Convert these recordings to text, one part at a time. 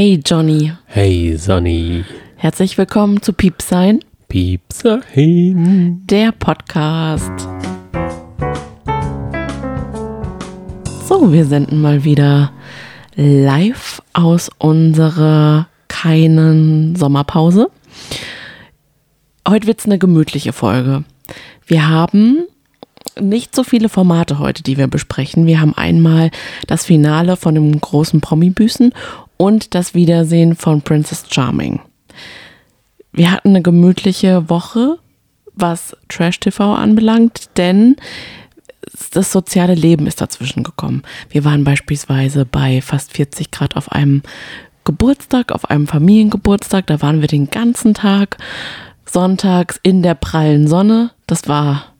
Hey Johnny, Hey Sonny, herzlich willkommen zu Piepsein, Piepsein. der Podcast. So, wir senden mal wieder live aus unserer keinen Sommerpause. Heute wird es eine gemütliche Folge. Wir haben nicht so viele Formate heute, die wir besprechen. Wir haben einmal das Finale von dem großen Promi-Büßen und das Wiedersehen von Princess Charming. Wir hatten eine gemütliche Woche, was Trash-TV anbelangt, denn das soziale Leben ist dazwischen gekommen. Wir waren beispielsweise bei fast 40 Grad auf einem Geburtstag, auf einem Familiengeburtstag. Da waren wir den ganzen Tag sonntags in der prallen Sonne. Das war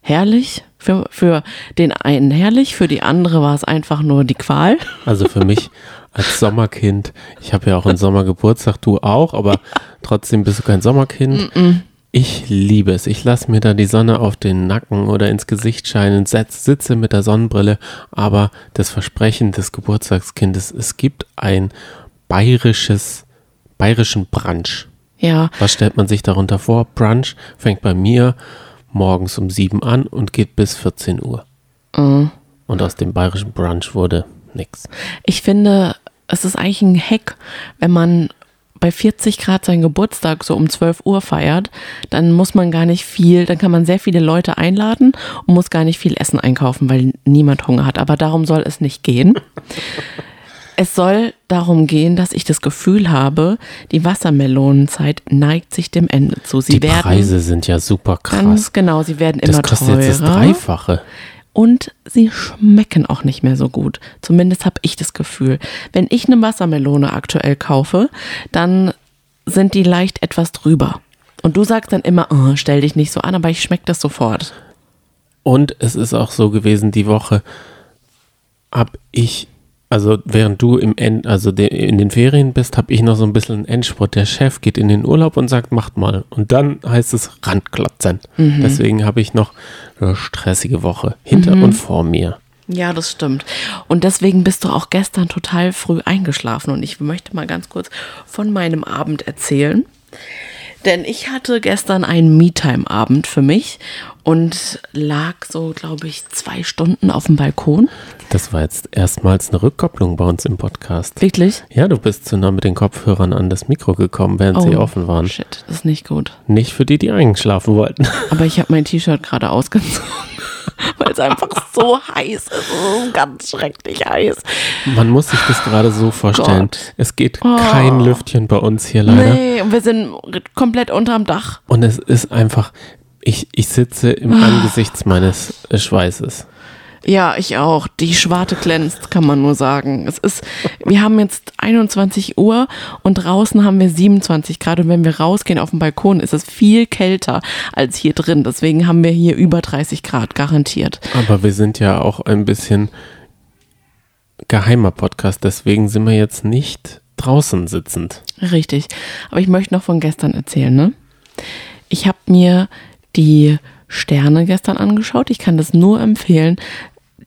herrlich. Für, für den einen herrlich, für die andere war es einfach nur die Qual. Also für mich als Sommerkind, ich habe ja auch einen Sommergeburtstag, du auch, aber trotzdem bist du kein Sommerkind. Ich liebe es. Ich lasse mir da die Sonne auf den Nacken oder ins Gesicht scheinen, setz, sitze mit der Sonnenbrille, aber das Versprechen des Geburtstagskindes, es gibt ein bayerisches, bayerischen Brunch. Ja, Was stellt man sich darunter vor? Brunch fängt bei mir morgens um sieben an und geht bis 14 Uhr. Und aus dem bayerischen Brunch wurde nix. ich finde, es ist eigentlich ein Hack, wenn man bei 40 Grad seinen Geburtstag so um 12 Uhr feiert, dann muss man gar nicht viel, dann kann man sehr viele Leute einladen und muss gar nicht viel Essen einkaufen, weil niemand Hunger hat. Aber darum soll es nicht gehen. Es soll darum gehen, dass ich das Gefühl habe, die Wassermelonenzeit neigt sich dem Ende zu. Sie Die werden Preise sind ja super krass. ganz genau, sie werden das immer kostet teurer. jetzt das Dreifache. Und sie schmecken auch nicht mehr so gut. Zumindest habe ich das Gefühl. Wenn ich eine Wassermelone aktuell kaufe, dann sind die leicht etwas drüber. Und du sagst dann immer, oh, stell dich nicht so an, aber ich schmecke das sofort. Und es ist auch so gewesen, die Woche habe ich, also während du im End, also de, in den Ferien bist, habe ich noch so ein bisschen einen Endspurt. Der Chef geht in den Urlaub und sagt, macht mal. Und dann heißt es Randklotzen. Mhm. Deswegen habe ich noch eine stressige Woche hinter Mhm. und vor mir. Ja, das stimmt. Und deswegen bist du auch gestern total früh eingeschlafen. Und ich möchte mal ganz kurz von meinem Abend erzählen. Denn ich hatte gestern einen Me-Time-Abend für mich und lag so, glaube ich, zwei Stunden auf dem Balkon. Das war jetzt erstmals eine Rückkopplung bei uns im Podcast. Wirklich? Ja, du bist zu nah mit den Kopfhörern an das Mikro gekommen, während sie offen waren. Oh, Shit, das ist nicht gut. Nicht für die, die eingeschlafen wollten. Aber ich habe mein T-Shirt gerade ausgezogen, weil es einfach so heiß ist. Ist ganz schrecklich heiß. Man muss sich das gerade so vorstellen. Gott. Oh. Es geht kein Lüftchen bei uns hier leider. Nee, und wir sind komplett unterm Dach. Und es ist einfach, ich, ich sitze im Ah. Angesicht meines Schweißes. Ja, ich auch. Die Schwarte glänzt, kann man nur sagen. Es ist, wir haben jetzt 21 Uhr und draußen haben wir 27 Grad. Und wenn wir rausgehen auf den Balkon, ist es viel kälter als hier drin. Deswegen haben wir hier über 30 Grad, garantiert. Aber wir sind ja auch ein bisschen geheimer Podcast, deswegen sind wir jetzt nicht draußen sitzend. Richtig. Aber ich möchte noch von gestern erzählen, ne? Ich habe mir die Sterne gestern angeschaut. Ich kann das nur empfehlen.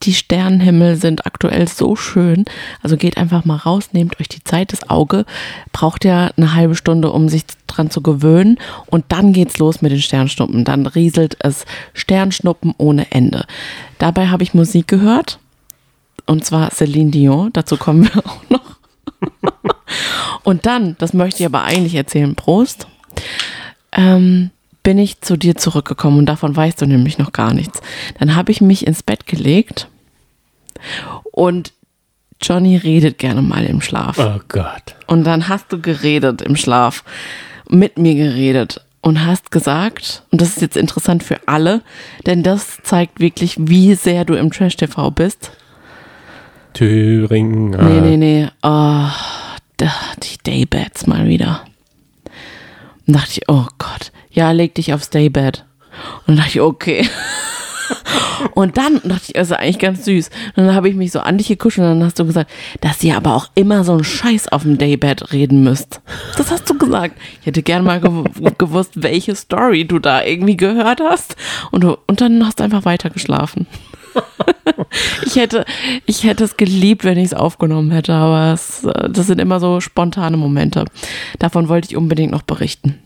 Die Sternenhimmel sind aktuell so schön. Also geht einfach mal raus, nehmt euch die Zeit. Das Auge braucht ja eine halbe Stunde, um sich dran zu gewöhnen. Und dann geht's los mit den Sternschnuppen. Dann rieselt es Sternschnuppen ohne Ende. Dabei habe ich Musik gehört. Und zwar Celine Dion. Dazu kommen wir auch noch. Und dann, das möchte ich aber eigentlich erzählen, Prost, ähm, bin ich zu dir zurückgekommen und davon weißt du nämlich noch gar nichts. Dann habe ich mich ins Bett gelegt und Johnny redet gerne mal im Schlaf. Oh Gott. Und dann hast du geredet im Schlaf, mit mir geredet und hast gesagt, und das ist jetzt interessant für alle, denn das zeigt wirklich, wie sehr du im Trash-TV bist. Thüringen. Nee, nee, nee. Oh, die Daybeds mal wieder. Und dachte ich, oh Gott, ja, leg dich aufs Daybed. Und dann dachte ich, okay. Und dann dachte ich, das ist eigentlich ganz süß. Und dann habe ich mich so an dich gekuschelt und dann hast du gesagt, dass ihr aber auch immer so einen Scheiß auf dem Daybed reden müsst. Das hast du gesagt. Ich hätte gern mal gew gewusst, welche Story du da irgendwie gehört hast. Und, du, und dann hast du einfach weiter geschlafen. ich hätte, ich hätte es geliebt, wenn ich es aufgenommen hätte, aber es, äh, das sind immer so spontane Momente. Davon wollte ich unbedingt noch berichten.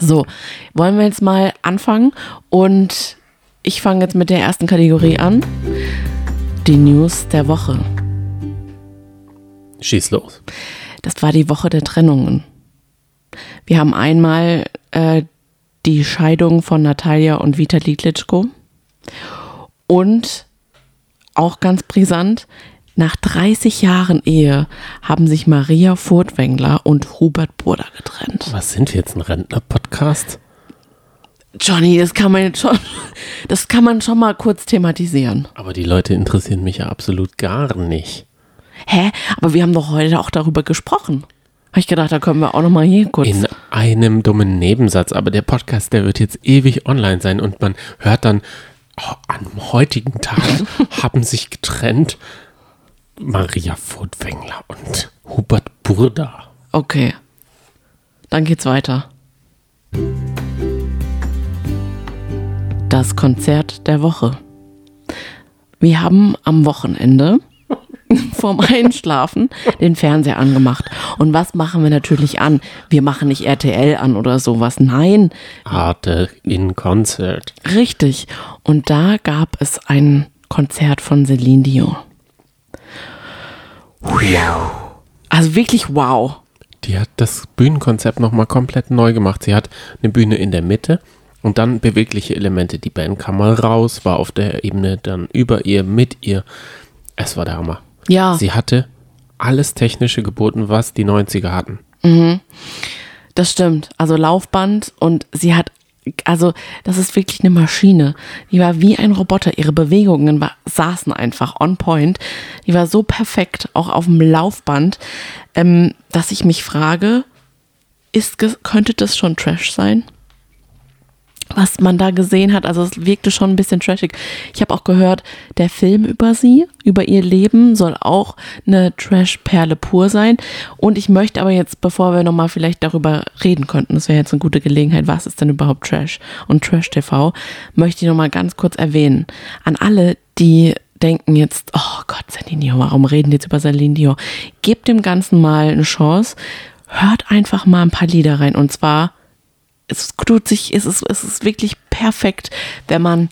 So, wollen wir jetzt mal anfangen und ich fange jetzt mit der ersten Kategorie an. Die News der Woche. Schieß los. Das war die Woche der Trennungen. Wir haben einmal äh, die Scheidung von Natalia und Vitali Klitschko und auch ganz brisant, nach 30 Jahren Ehe haben sich Maria Furtwängler und Hubert Burda getrennt. Was sind wir jetzt, ein Rentner-Podcast? Johnny, das kann man jetzt schon, das kann man schon mal kurz thematisieren. Aber die Leute interessieren mich ja absolut gar nicht. Hä? Aber wir haben doch heute auch darüber gesprochen. Habe ich gedacht, da können wir auch noch mal hier kurz. In einem dummen Nebensatz. Aber der Podcast, der wird jetzt ewig online sein und man hört dann, oh, am heutigen Tag haben sich getrennt Maria Furtwängler und Hubert Burda. Okay. Dann geht's weiter. Das Konzert der Woche. Wir haben am Wochenende vorm Einschlafen den Fernseher angemacht. Und was machen wir natürlich an? Wir machen nicht RTL an oder sowas. Nein. Arte in Concert. Richtig. Und da gab es ein Konzert von Celine Dion. Also wirklich wow. Die hat das Bühnenkonzept nochmal komplett neu gemacht. Sie hat eine Bühne in der Mitte und dann bewegliche Elemente. Die Band kam mal raus, war auf der Ebene dann über ihr, mit ihr. Es war der Hammer. Ja. Sie hatte alles Technische geboten, was die 90er hatten. Das stimmt. Also Laufband und sie hat, also das ist wirklich eine Maschine. Die war wie ein Roboter. Ihre Bewegungen war, saßen einfach on point. Die war so perfekt, auch auf dem Laufband, ähm, dass ich mich frage, ist, könnte das schon Trash sein? Was man da gesehen hat. Also es wirkte schon ein bisschen trashig. Ich habe auch gehört, der Film über sie, über ihr Leben, soll auch eine Trash-Perle pur sein. Und ich möchte aber jetzt, bevor wir nochmal vielleicht darüber reden könnten, das wäre jetzt eine gute Gelegenheit, was ist denn überhaupt Trash und Trash-TV, möchte ich nochmal ganz kurz erwähnen. An alle, die denken jetzt, oh Gott, Celine Dion, warum reden die jetzt über Celine Dion? Gebt dem Ganzen mal eine Chance. Hört einfach mal ein paar Lieder rein. Und zwar es tut sich, es ist, es ist wirklich perfekt, wenn man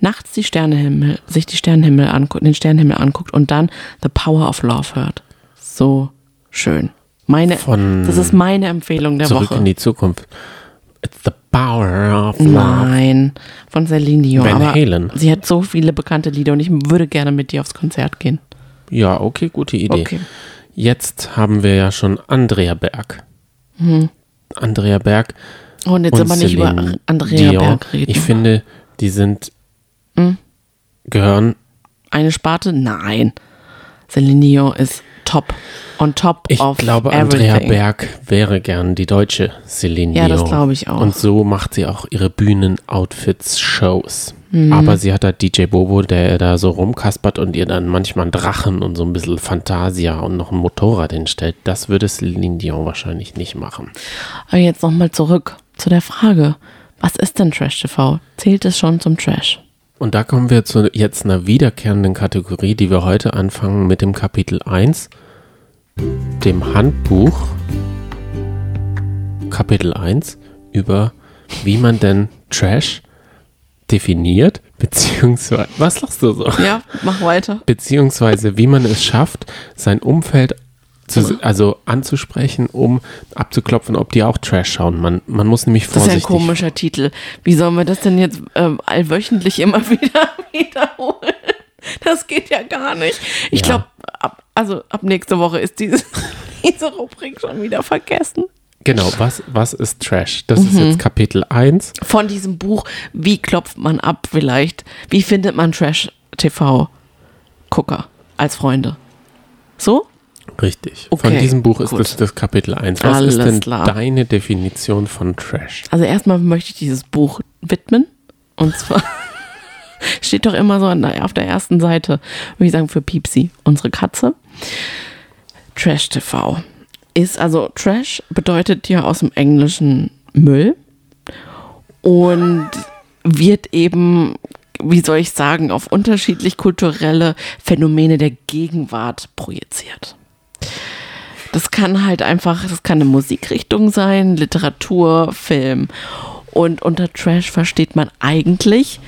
nachts die Sternenhimmel, sich die Sternenhimmel anguckt, den Sternenhimmel anguckt und dann The Power of Love hört. So schön. Meine, Von das ist meine Empfehlung der Zurück Woche. in die Zukunft. It's the power of love. Nein, von Celine Dion. Van Halen. sie hat so viele bekannte Lieder und ich würde gerne mit dir aufs Konzert gehen. Ja, okay, gute Idee. Okay. Jetzt haben wir ja schon Andrea Berg. Andrea Berg und jetzt und aber nicht über Celine Andrea Dion. Berg reden. Ich finde, die sind gehören. Eine Sparte? Nein. Celine Dion ist top. On top Ich of glaube, everything. Andrea Berg wäre gern die deutsche Celine Ja, Dion. das glaube ich auch. Und so macht sie auch ihre Bühnen-Outfits, Shows. Mhm. Aber sie hat da DJ Bobo, der da so rumkaspert und ihr dann manchmal einen Drachen und so ein bisschen Fantasia und noch ein Motorrad hinstellt. Das würde Celine Dion wahrscheinlich nicht machen. Aber jetzt nochmal zurück zu der Frage. Was ist denn Trash TV? Zählt es schon zum Trash? Und da kommen wir zu jetzt einer wiederkehrenden Kategorie, die wir heute anfangen mit dem Kapitel 1, dem Handbuch, Kapitel 1, über wie man denn Trash definiert, beziehungsweise, was lachst du so? Ja, mach weiter. Beziehungsweise wie man es schafft, sein Umfeld zu, also anzusprechen, um abzuklopfen, ob die auch Trash schauen. Man, man muss nämlich Das ist ja ein vorsichtig komischer Titel. Wie sollen wir das denn jetzt ähm, allwöchentlich immer wieder wiederholen? Das geht ja gar nicht. Ich Ja. glaube, ab, also ab nächste Woche ist diese, diese Rubrik schon wieder vergessen. Genau, was, was ist Trash? Das Mhm. ist jetzt Kapitel 1. Von diesem Buch, wie klopft man ab vielleicht? Wie findet man Trash-TV-Gucker als Freunde? So? Richtig. Okay, von diesem Buch ist gut. das das Kapitel 1. Was Alles ist denn klar. deine Definition von Trash? Also erstmal möchte ich dieses Buch widmen. Und zwar steht doch immer so auf der ersten Seite, würde ich sagen, für Piepsi, unsere Katze. Trash TV. Ist also Trash bedeutet ja aus dem Englischen Müll und wird eben wie soll ich sagen, auf unterschiedlich kulturelle Phänomene der Gegenwart projiziert. Das kann halt einfach, das kann eine Musikrichtung sein, Literatur, Film. Und unter Trash versteht man eigentlich,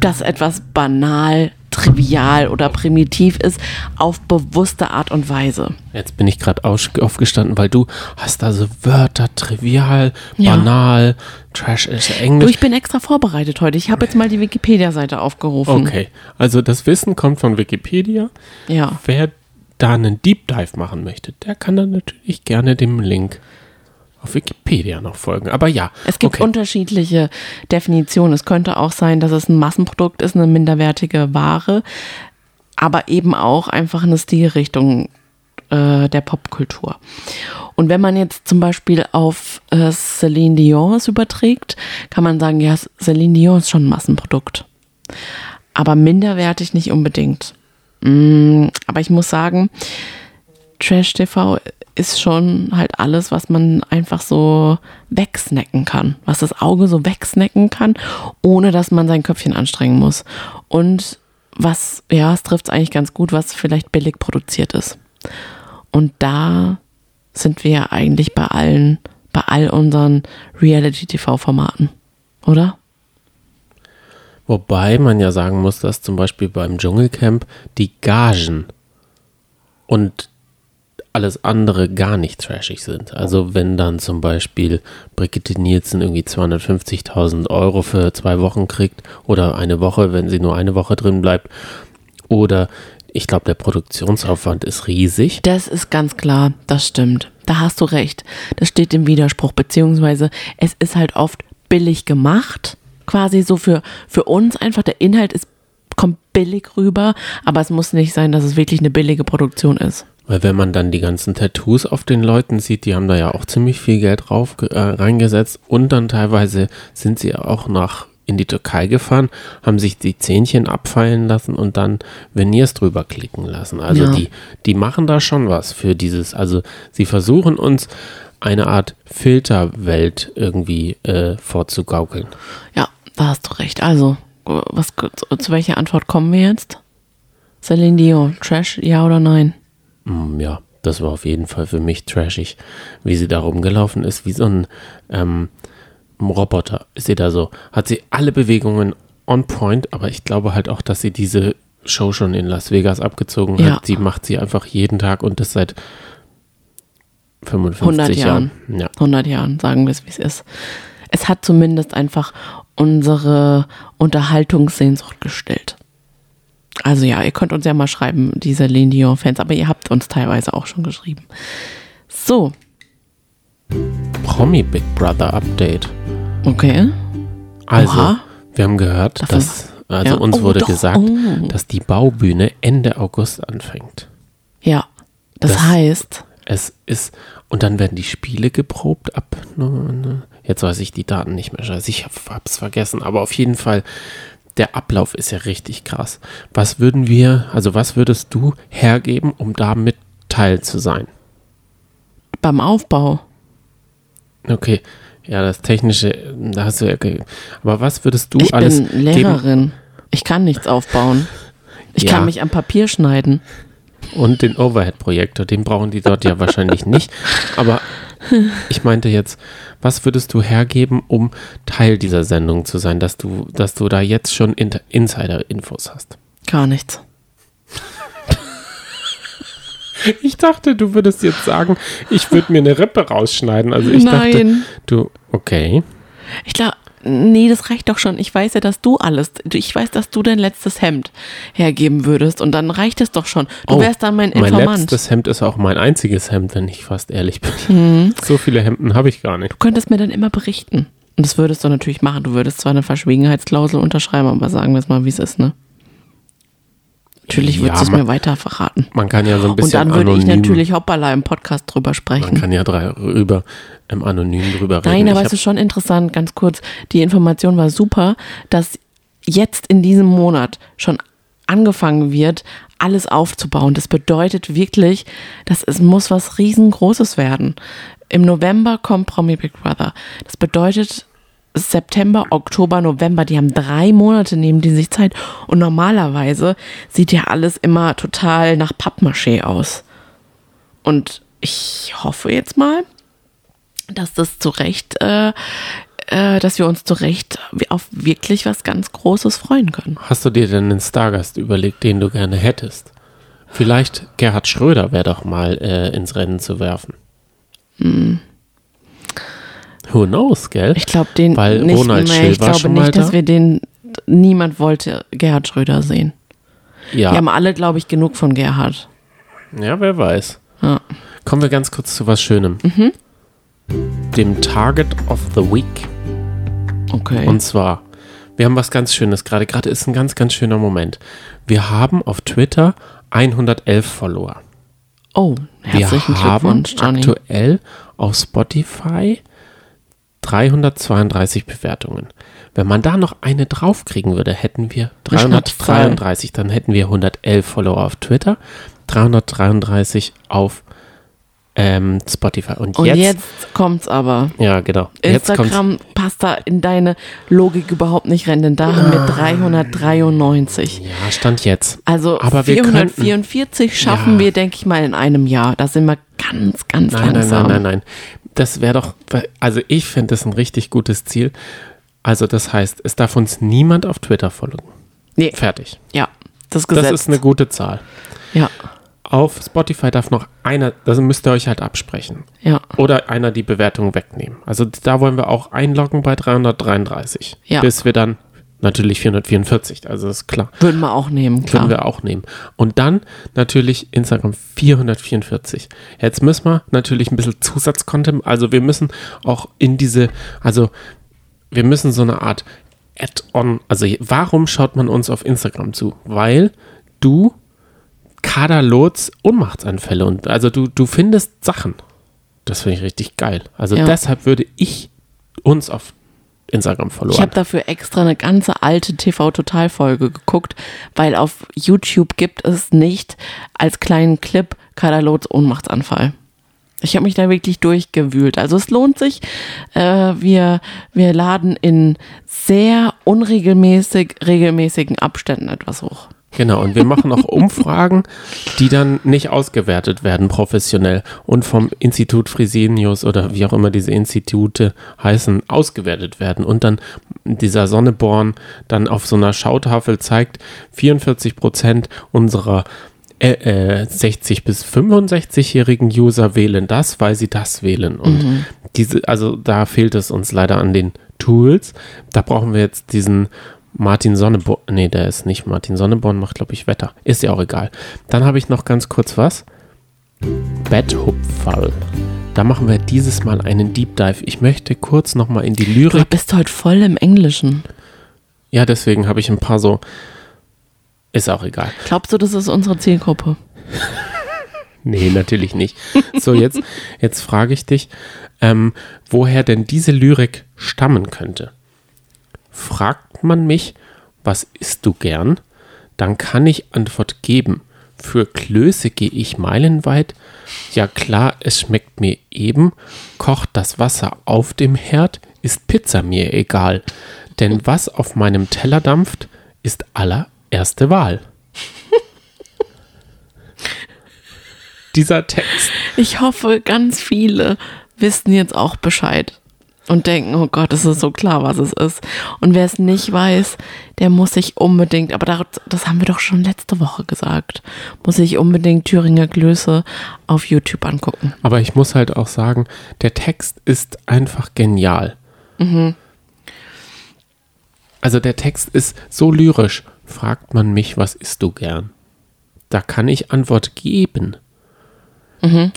dass etwas banal, trivial oder primitiv ist, auf bewusste Art und Weise. Jetzt bin ich gerade aufgestanden, weil du hast da so Wörter, trivial, banal, ja. Trash ist Englisch. Du, ich bin extra vorbereitet heute. Ich habe jetzt mal die Wikipedia-Seite aufgerufen. Okay, also das Wissen kommt von Wikipedia. Ja. Wer da einen Deep Dive machen möchte, der kann dann natürlich gerne dem Link auf Wikipedia noch folgen. Aber ja. Es gibt okay. unterschiedliche Definitionen. Es könnte auch sein, dass es ein Massenprodukt ist, eine minderwertige Ware, aber eben auch einfach eine Stilrichtung äh, der Popkultur. Und wenn man jetzt zum Beispiel auf äh, Celine Dion überträgt, kann man sagen, ja, Celine Dion ist schon ein Massenprodukt. Aber minderwertig nicht unbedingt. Mm, aber ich muss sagen, Trash TV ist schon halt alles, was man einfach so wegsnacken kann, was das Auge so wegsnacken kann, ohne dass man sein Köpfchen anstrengen muss. Und was, ja, es trifft es eigentlich ganz gut, was vielleicht billig produziert ist. Und da sind wir ja eigentlich bei allen, bei all unseren Reality-TV-Formaten, oder? Wobei man ja sagen muss, dass zum Beispiel beim Dschungelcamp die Gagen und alles andere gar nicht trashig sind. Also wenn dann zum Beispiel Brigitte Nielsen irgendwie 250.000 Euro für zwei Wochen kriegt oder eine Woche, wenn sie nur eine Woche drin bleibt oder ich glaube, der Produktionsaufwand ist riesig. Das ist ganz klar, das stimmt. Da hast du recht. Das steht im Widerspruch, beziehungsweise es ist halt oft billig gemacht, quasi so für, für uns einfach. Der Inhalt ist, kommt billig rüber, aber es muss nicht sein, dass es wirklich eine billige Produktion ist. Weil wenn man dann die ganzen Tattoos auf den Leuten sieht, die haben da ja auch ziemlich viel Geld drauf äh, reingesetzt und dann teilweise sind sie auch nach in die Türkei gefahren, haben sich die Zähnchen abfallen lassen und dann Veneers drüber klicken lassen. Also ja. die, die machen da schon was für dieses, also sie versuchen uns eine Art Filterwelt irgendwie äh, vorzugaukeln. Ja, da hast du recht. Also, was, zu welcher Antwort kommen wir jetzt? Celine Dion, Trash, ja oder nein? Mm, ja, das war auf jeden Fall für mich trashig, wie sie da rumgelaufen ist, wie so ein ähm, Roboter. Ist sie da so, hat sie alle Bewegungen on point, aber ich glaube halt auch, dass sie diese Show schon in Las Vegas abgezogen ja. hat. Sie macht sie einfach jeden Tag und das seit 55 100 Jahren. Jahren. Ja. 100 Jahren, sagen wir es, wie es ist. Es hat zumindest einfach unsere Unterhaltungssehnsucht gestillt. Also ja, ihr könnt uns ja mal schreiben, diese Celine Dion-Fans, aber ihr habt uns teilweise auch schon geschrieben. So. Promi Big Brother Update. Okay. Also, Oha. wir haben gehört, Davon, dass, also ja. uns oh, wurde doch. gesagt, oh. dass die Baubühne Ende August anfängt. Ja, das, das heißt. Es ist, und dann werden die Spiele geprobt ab, jetzt weiß ich die Daten nicht mehr, scheiße, ich hab's vergessen, aber auf jeden Fall der Ablauf ist ja richtig krass. Was würden wir, also was würdest du hergeben, um da mit Teil zu sein? Beim Aufbau. Okay, ja, das Technische, da hast du ja. Aber was würdest du ich alles. Ich bin Lehrerin. Geben? Ich kann nichts aufbauen. Ich ja. kann mich am Papier schneiden. Und den Overhead-Projektor, den brauchen die dort ja wahrscheinlich nicht. Aber ich meinte jetzt, was würdest du hergeben, um Teil dieser Sendung zu sein, dass du, dass du da jetzt schon Insider-Infos hast? Gar nichts. Ich dachte, du würdest jetzt sagen, ich würde mir eine Rippe rausschneiden. Also ich Nein. dachte, du, okay. Ich glaube, nee, das reicht doch schon. Ich weiß ja, dass du alles, ich weiß, dass du dein letztes Hemd hergeben würdest und dann reicht es doch schon. Du oh, wärst dann mein Informant. Mein letztes Hemd ist auch mein einziges Hemd, wenn ich fast ehrlich bin. Mhm. So viele Hemden habe ich gar nicht. Du könntest mir dann immer berichten. Und das würdest du natürlich machen. Du würdest zwar eine Verschwiegenheitsklausel unterschreiben, aber sagen wir es mal, wie es ist, ne? Natürlich würdest ja, du es mir weiter verraten. Man kann ja so ein bisschen. Und dann würde anonym, ich natürlich hoppala im Podcast drüber sprechen. Man kann ja drüber, im Anonym drüber reden. Nein, aber es ist schon interessant, ganz kurz. Die Information war super, dass jetzt in diesem Monat schon angefangen wird, alles aufzubauen. Das bedeutet wirklich, dass es muss was riesengroßes werden. Im November kommt Promi Big Brother. Das bedeutet, September, Oktober, November, die haben drei Monate, nehmen die sich Zeit. Und normalerweise sieht ja alles immer total nach Pappmaché aus. Und ich hoffe jetzt mal, dass das zu Recht, äh, äh, dass wir uns zu Recht auf wirklich was ganz Großes freuen können. Hast du dir denn einen Stargast überlegt, den du gerne hättest? Vielleicht Gerhard Schröder wäre doch mal äh, ins Rennen zu werfen. Hm. Who knows, gell? Ich glaube den Weil nicht Ronald mehr. Ich glaube nicht, dass da. wir den. Niemand wollte Gerhard Schröder sehen. Ja, Wir haben alle, glaube ich, genug von Gerhard. ja, wer weiß. Ja. Kommen wir ganz kurz zu was Schönem. Dem Target of the Week. Okay. Und zwar, wir haben was ganz Schönes gerade. Gerade ist ein ganz, ganz schöner Moment. Wir haben auf Twitter 111 Follower. oh, herzlichen wir haben Glückwunsch, Johnny. aktuell auf Spotify 332 Bewertungen. Wenn man da noch eine draufkriegen würde, hätten wir Eine Schnapszahl. 333. Dann hätten wir 111 Follower auf Twitter, 333 auf ähm, Spotify. Und, Und jetzt, jetzt, kommt's aber. ja genau, Instagram passt da in deine Logik überhaupt nicht rein, denn da haben wir 393. ja Stand jetzt. Also Aber wir 444 schaffen Ja. wir, denke ich mal, in einem Jahr. Da sind wir ganz, ganz Nein, nein, langsam. nein, nein, nein. Das wäre doch, also ich finde das ein richtig gutes Ziel. Also das heißt, es darf uns niemand auf Twitter folgen. Nee, Fertig. ja, das Gesetz. Das ist eine gute Zahl. ja, Auf Spotify darf noch einer, das müsst ihr euch halt absprechen. ja, Oder einer die Bewertung wegnehmen. Also da wollen wir auch einloggen bei 333. Ja. Bis wir dann natürlich 444, also ist klar. würden wir auch nehmen, klar. Können wir auch nehmen. Und dann natürlich Instagram 444. Jetzt müssen wir natürlich ein bisschen Zusatzcontent, also wir müssen auch in diese, also wir müssen so eine Art Add-on, also warum schaut man uns auf Instagram zu? Weil du Kaderlots Ohnmachtsanfälle und also du, du findest Sachen. Das finde ich richtig geil. Also Ja. deshalb würde ich uns auf Instagram Ich verloren. habe dafür extra eine ganze alte TV-Total-Folge geguckt, weil auf YouTube gibt es nicht als kleinen Clip Kadalots Ohnmachtsanfall. Ich habe mich da wirklich durchgewühlt. Also es lohnt sich. Äh, wir, wir laden in sehr unregelmäßig, regelmäßigen Abständen etwas hoch. Genau, und wir machen auch Umfragen, die dann nicht ausgewertet werden professionell und vom Institut Fresenius oder wie auch immer diese Institute heißen, ausgewertet werden und dann dieser Sonneborn dann auf so einer Schautafel zeigt, 44 Prozent unserer äh, äh, 60 bis 65-jährigen User wählen das, weil sie das wählen. Und diese, also da fehlt es uns leider an den Tools. Da brauchen wir jetzt diesen Martin Sonneborn. Nee, der ist nicht Martin Sonneborn, macht, glaube ich, Wetter. Ist ja auch egal. Dann habe ich noch ganz kurz was. Betthupferl. Da machen wir dieses Mal einen Deep Dive. Ich möchte kurz nochmal in die Du Lyrik. bist heute voll im Englischen. Ja, deswegen habe ich ein paar so. Ist auch egal. Glaubst du, das ist unsere Zielgruppe? Nee, natürlich nicht. So, jetzt, jetzt frage ich dich, ähm, woher denn diese Lyrik stammen könnte. Fragt man mich, was isst du gern? Dann kann ich Antwort geben. Für Klöße gehe ich meilenweit. Ja klar, es schmeckt mir eben. Kocht das Wasser auf dem Herd, ist Pizza mir egal. Denn was auf meinem Teller dampft, ist allererste Wahl. Dieser Text Ich hoffe, ganz viele wissen jetzt auch Bescheid und denken, oh Gott, es ist so klar, was es ist. Und wer es nicht weiß, der muss sich unbedingt, aber das, haben wir doch schon letzte Woche gesagt, muss sich unbedingt Thüringer Klöße auf YouTube angucken. Aber ich muss halt auch sagen, der Text ist einfach genial. Also der Text ist so lyrisch. Fragt man mich, was isst du gern? Da kann ich Antwort geben.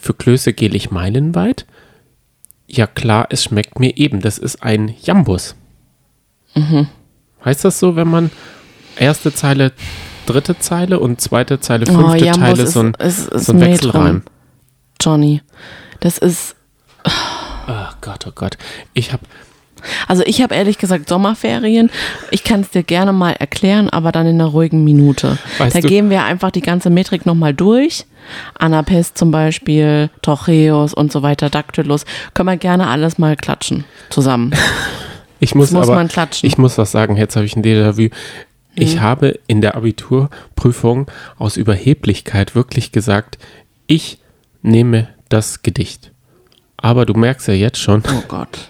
Für Klöße gehe ich meilenweit. Ja klar, es schmeckt mir eben. Das ist ein Jambus. Heißt das so, wenn man erste Zeile, dritte Zeile und zweite Zeile, Oh, fünfte Jambus Zeile so ein, ist- ist so ein. Wechselreim? Johnny, das ist, Oh Gott, oh Gott. Ich habe also ich habe ehrlich gesagt Sommerferien. Ich kann es dir gerne mal erklären, aber dann in einer ruhigen Minute. Weißt da gehen wir einfach die ganze Metrik nochmal durch. Anapest zum Beispiel, Torcheus und so weiter, Dactylus. Können wir gerne alles mal klatschen zusammen. Ich muss, muss aber, man klatschen. ich muss was sagen, jetzt habe ich ein Déjà-vu. Ich Mhm. habe in der Abiturprüfung aus Überheblichkeit wirklich gesagt, ich nehme das Gedicht. Aber du merkst ja jetzt schon, Oh Gott.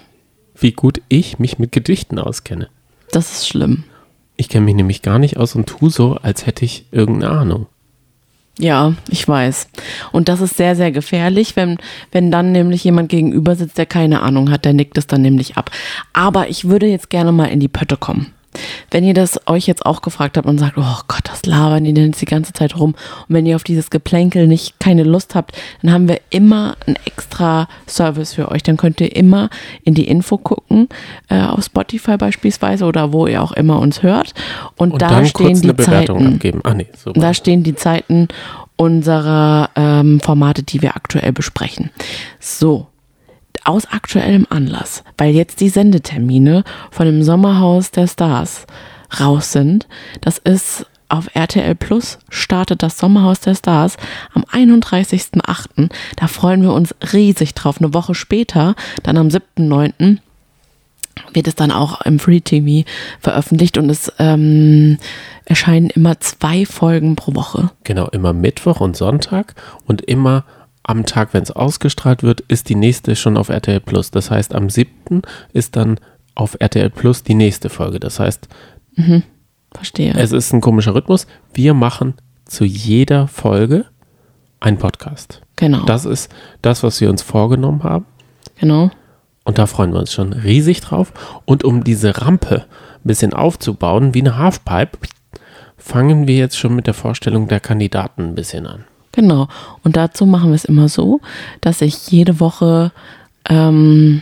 Wie gut ich mich mit Gedichten auskenne. Das ist schlimm. Ich kenne mich nämlich gar nicht aus und tu so, als hätte ich irgendeine Ahnung. Ja, ich weiß. Und das ist sehr, sehr gefährlich, wenn, wenn dann nämlich jemand gegenüber sitzt, der keine Ahnung hat, der nickt es dann nämlich ab. Aber ich würde jetzt gerne mal in die Pötte kommen. Wenn ihr das euch jetzt auch gefragt habt und sagt, oh Gott, das labern die denn jetzt die ganze Zeit rum. Und wenn ihr auf dieses Geplänkel nicht keine Lust habt, dann haben wir immer einen extra Service für euch. Dann könnt ihr immer in die Info gucken, äh, auf Spotify beispielsweise oder wo ihr auch immer uns hört. Und, Und da dann stehen die Zeiten. Ah nee. Da stehen die Zeiten unserer ähm, Formate, die wir aktuell besprechen. So, aus aktuellem Anlass, weil jetzt die Sendetermine von dem Sommerhaus der Stars raus sind. Das ist auf RTL Plus startet das Sommerhaus der Stars am 31.08. Da freuen wir uns riesig drauf. Eine Woche später, dann am 7.9 wird es dann auch im Free TV veröffentlicht und es ähm, erscheinen immer zwei Folgen pro Woche. Genau, immer Mittwoch und Sonntag und immer am Tag, wenn es ausgestrahlt wird, ist die nächste schon auf RTL Plus. Das heißt, am 7. ist dann auf RTL Plus die nächste Folge. Das heißt, Verstehe. es ist ein komischer Rhythmus. Wir machen zu jeder Folge einen Podcast. genau. Das ist das, was wir uns vorgenommen haben. genau. Und da freuen wir uns schon riesig drauf. Und um diese Rampe ein bisschen aufzubauen, wie eine Halfpipe, fangen wir jetzt schon mit der Vorstellung der Kandidaten ein bisschen an. Genau. Und dazu machen wir es immer so, dass sich jede Woche ähm,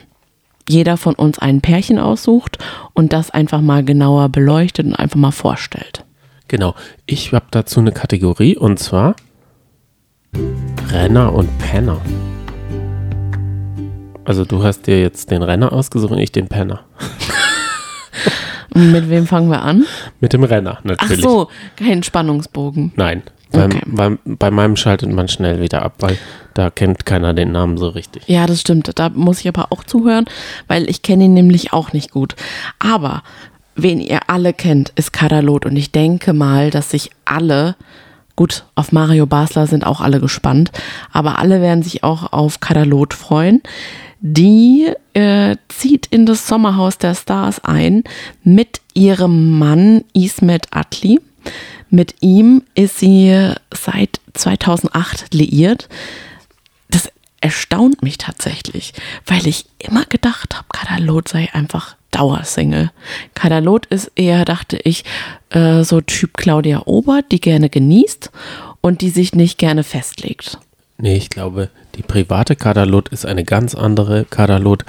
jeder von uns ein Pärchen aussucht und das einfach mal genauer beleuchtet und einfach mal vorstellt. Genau. Ich habe dazu eine Kategorie und zwar Renner und Penner. Also du hast dir jetzt den Renner ausgesucht und ich den Penner. Mit wem fangen wir an? Mit dem Renner Ach natürlich. so, kein Spannungsbogen. Nein. Okay. beim, bei meinem schaltet man schnell wieder ab, weil da kennt keiner den Namen so richtig. Ja, das stimmt. Da muss ich aber auch zuhören, weil ich kenne ihn nämlich auch nicht gut. Aber wen ihr alle kennt, ist Kadalot. Und ich denke mal, dass sich alle, gut, auf Mario Basler sind auch alle gespannt, aber alle werden sich auch auf Kadalot freuen. Die äh, zieht in das Sommerhaus der Stars ein mit ihrem Mann Ismet Atli. Mit ihm ist sie seit 2008 liiert das erstaunt mich tatsächlich, weil ich immer gedacht habe, Kadalot sei einfach Dauersingle. Kadalot ist eher, dachte ich, äh, so Typ Claudia Obert, die gerne genießt und die sich nicht gerne festlegt. Nee, ich glaube, die private Kadalot ist eine ganz andere Kadalot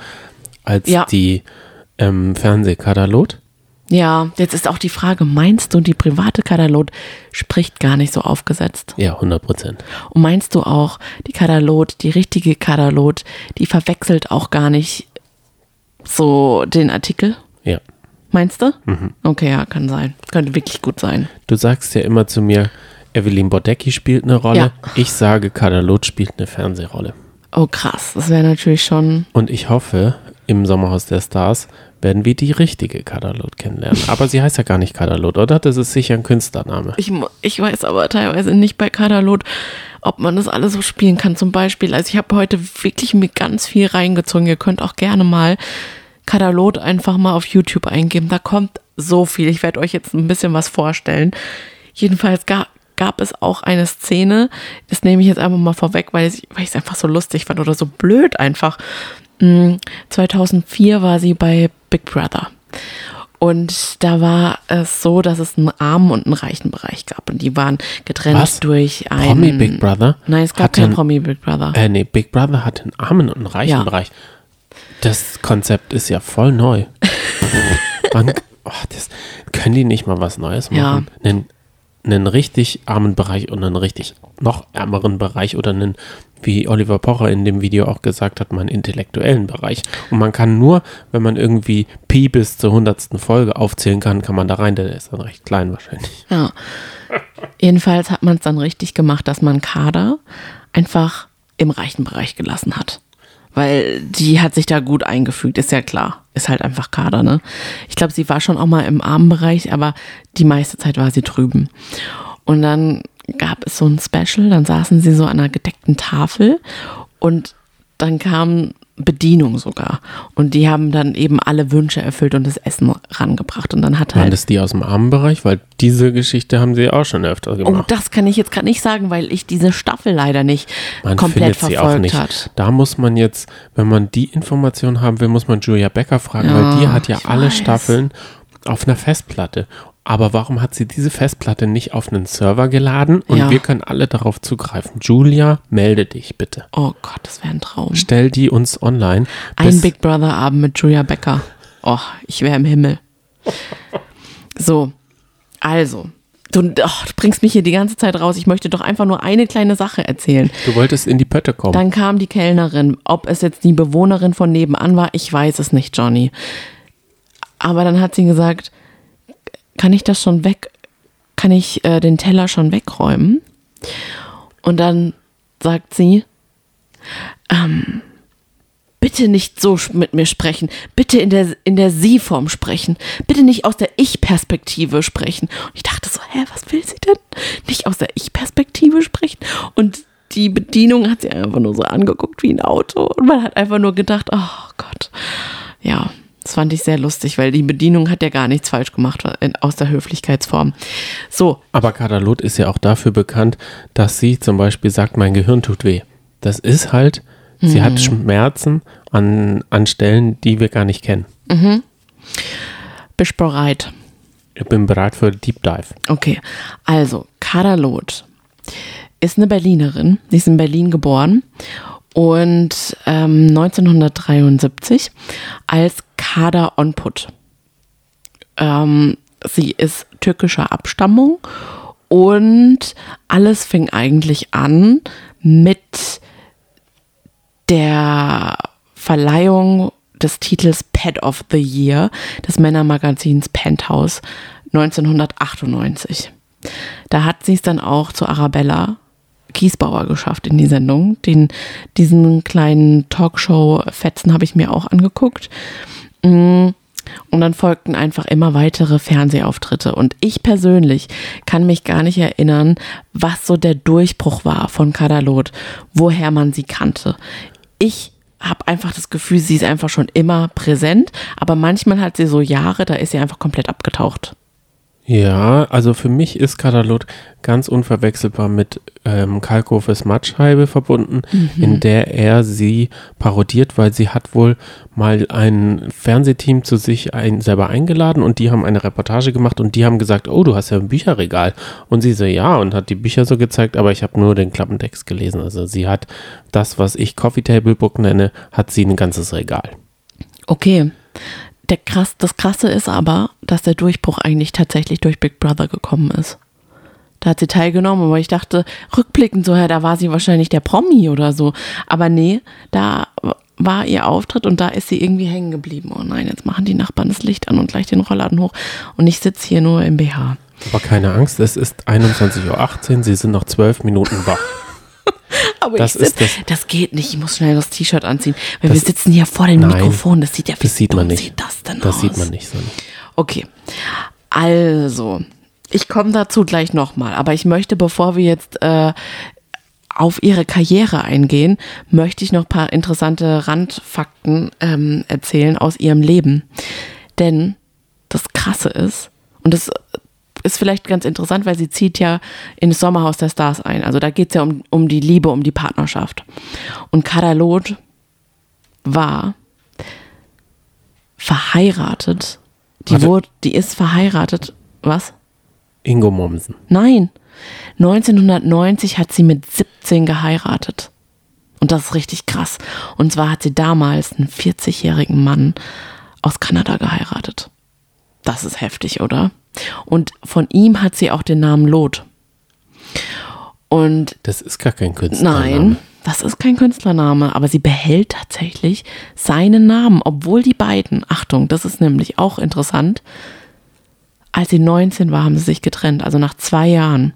als Ja. die ähm, Fernsehkadalot. Ja, jetzt ist auch die Frage, meinst du, die private Kadalot spricht gar nicht so aufgesetzt? Ja, 100 Prozent. Und meinst du auch, die Kadalot, die richtige Kadalot, die verwechselt auch gar nicht so den Artikel? Ja. Meinst du? Okay, ja, kann sein. Könnte wirklich gut sein. Du sagst ja immer zu mir, Evelyn Bodecki spielt eine Rolle. Ja. Ich sage, Kadalot spielt eine Fernsehrolle. Oh, krass. Das wäre natürlich schon. Und ich hoffe, im Sommerhaus der Stars werden wir die richtige Kadalot kennenlernen. Aber sie heißt ja gar nicht Kadalot, oder? Das ist sicher ein Künstlername. Ich, ich weiß aber teilweise nicht bei Kadalot, ob man das alles so spielen kann. Zum Beispiel, also ich habe heute wirklich mir ganz viel reingezogen. Ihr könnt auch gerne mal Kadalot einfach mal auf YouTube eingeben. Da kommt so viel. Ich werde euch jetzt ein bisschen was vorstellen. Jedenfalls gab, gab es auch eine Szene, das nehme ich jetzt einfach mal vorweg, weil ich es einfach so lustig fand oder so blöd einfach. Mm, 2004 war sie bei Big Brother. Und da war es so, dass es einen armen und einen reichen Bereich gab. Und die waren getrennt Was? durch einen. Promi Big Brother? Nein, es gab Hat kein einen- Promi Big Brother. Äh, nee, Big Brother hat einen armen und einen reichen Ja. Bereich. Das Konzept ist ja voll neu. Man, oh, das, können die nicht mal was Neues Ja. machen? Einen, einen richtig armen Bereich und einen richtig noch ärmeren Bereich oder einen, wie Oliver Pocher in dem Video auch gesagt hat, mal einen intellektuellen Bereich. Und man kann nur, wenn man irgendwie Pi bis zur hundertsten Folge aufzählen kann, kann man da rein, der ist dann recht klein wahrscheinlich. Ja. Jedenfalls hat man es dann richtig gemacht, dass man Kader einfach im reichen Bereich gelassen hat. Weil die hat sich da gut eingefügt, ist ja klar. ist halt einfach Kader, ne? Ich glaube, sie war schon auch mal im Armenbereich, aber die meiste Zeit war sie drüben. Und dann gab es so ein Special, dann saßen sie so an einer gedeckten Tafel und dann kam Bedienung sogar. Und die haben dann eben alle Wünsche erfüllt und das Essen rangebracht. Und dann hat Waren halt. das die aus dem Armenbereich? Weil diese Geschichte haben sie auch schon öfter Oh, gemacht. das kann ich jetzt gerade nicht sagen, weil ich diese Staffel leider nicht man komplett verfolgt auch nicht. hat. Da muss man jetzt, wenn man die Information haben will, muss man Julia Becker fragen, Ja, weil die hat ja alle weiß. Staffeln auf einer Festplatte. Aber warum hat sie diese Festplatte nicht auf einen Server geladen und Ja. wir können alle darauf zugreifen? Julia, melde dich bitte. Oh Gott, das wäre ein Traum. Stell die uns online. Ein Big Brother Abend mit Julia Becker. Oh, ich wäre im Himmel. So, also. Du, oh, du bringst mich hier die ganze Zeit raus. Ich möchte doch einfach nur eine kleine Sache erzählen. Du wolltest in die Pötte kommen. Dann kam die Kellnerin. Ob es jetzt die Bewohnerin von nebenan war, ich weiß es nicht, Johnny. Aber dann hat sie gesagt, kann ich das schon weg, kann ich äh, den Teller schon wegräumen? Und dann sagt sie, ähm, bitte nicht so mit mir sprechen, bitte in der, in der Sie-Form sprechen, bitte nicht aus der Ich-Perspektive sprechen. Und ich dachte so, hä, was will sie denn? Nicht aus der Ich-Perspektive sprechen? Und die Bedienung hat sie einfach nur so angeguckt wie ein Auto und man hat einfach nur gedacht, oh Gott, ja. Das fand ich sehr lustig, weil die Bedienung hat ja gar nichts falsch gemacht aus der Höflichkeitsform. So, Aber Kadalot ist ja auch dafür bekannt, dass sie zum Beispiel sagt, mein Gehirn tut weh. Das ist halt, sie Mhm. hat Schmerzen an, an Stellen, die wir gar nicht kennen. bist bereit. Ich bin bereit für Deep Dive. Okay, also Kader Loth ist eine Berlinerin. Sie ist in Berlin geboren und ähm, 1973 als Kader Onput. Ähm, sie ist türkischer Abstammung und alles fing eigentlich an mit der Verleihung des Titels Pet of the Year des Männermagazins Penthouse 1998. Da hat sie es dann auch zu Arabella Kiesbauer geschafft in die Sendung. Den, diesen kleinen Talkshow-Fetzen habe ich mir auch angeguckt. Mm, Und dann folgten einfach immer weitere Fernsehauftritte. Und ich persönlich kann mich gar nicht erinnern, was so der Durchbruch war von Kadalot, woher man sie kannte. Ich habe einfach das Gefühl, sie ist einfach schon immer präsent, aber manchmal hat sie so Jahre, da ist sie einfach komplett abgetaucht. Ja, also für mich ist Kadalot ganz unverwechselbar mit ähm, Kalkhofes Matscheibe verbunden, in der er sie parodiert, weil sie hat wohl mal ein Fernsehteam zu sich ein, selber eingeladen und die haben eine Reportage gemacht und die haben gesagt, oh, du hast ja ein Bücherregal. Und sie so, ja, und hat die Bücher so gezeigt, aber ich habe nur den Klappentext gelesen. Also sie hat das, was ich Coffee Table Book nenne, hat sie ein ganzes Regal. Okay. Der krass, das Krasse ist aber, dass der Durchbruch eigentlich tatsächlich durch Big Brother gekommen ist. Da hat sie teilgenommen, aber ich dachte, rückblickend so, ja, da war sie wahrscheinlich der Promi oder so. Aber nee, da war ihr Auftritt und da ist sie irgendwie hängen geblieben. Oh nein, jetzt machen die Nachbarn das Licht an und gleich den Rollladen hoch. Und ich sitze hier nur im BH. Aber keine Angst, es ist 21.18 Uhr, sie sind noch zwölf Minuten wach. Aber Das ich sitz, ist das, geht nicht, ich muss schnell das T-Shirt anziehen. Weil Das- wir sitzen hier vor dem Mikrofon. Das sieht ja wie Das sieht man nicht. sieht das denn Das aus? sieht man nicht so. Okay, also, ich komme dazu gleich nochmal, aber ich möchte, bevor wir jetzt äh, auf ihre Karriere eingehen, möchte ich noch ein paar interessante Randfakten ähm, erzählen aus ihrem Leben. Denn das Krasse ist, und das ist vielleicht ganz interessant, weil sie zieht ja in das Sommerhaus der Stars ein. Also da geht es ja um, um die Liebe, um die Partnerschaft. Und Kadalot war verheiratet. Die, Warte. wurde, die ist verheiratet. Was? Ingo Mommsen. Nein. 1990 hat sie mit 17 geheiratet. Und das ist richtig krass. Und zwar hat sie damals einen 40-jährigen Mann aus Kanada geheiratet. Das ist heftig, oder? Und von ihm hat sie auch den Namen Lot. Und Das ist gar kein Künstlername. Nein, das ist kein Künstlername, aber sie behält tatsächlich seinen Namen, obwohl die beiden, Achtung, das ist nämlich auch interessant, als sie 19 war, haben sie sich getrennt, also nach zwei Jahren.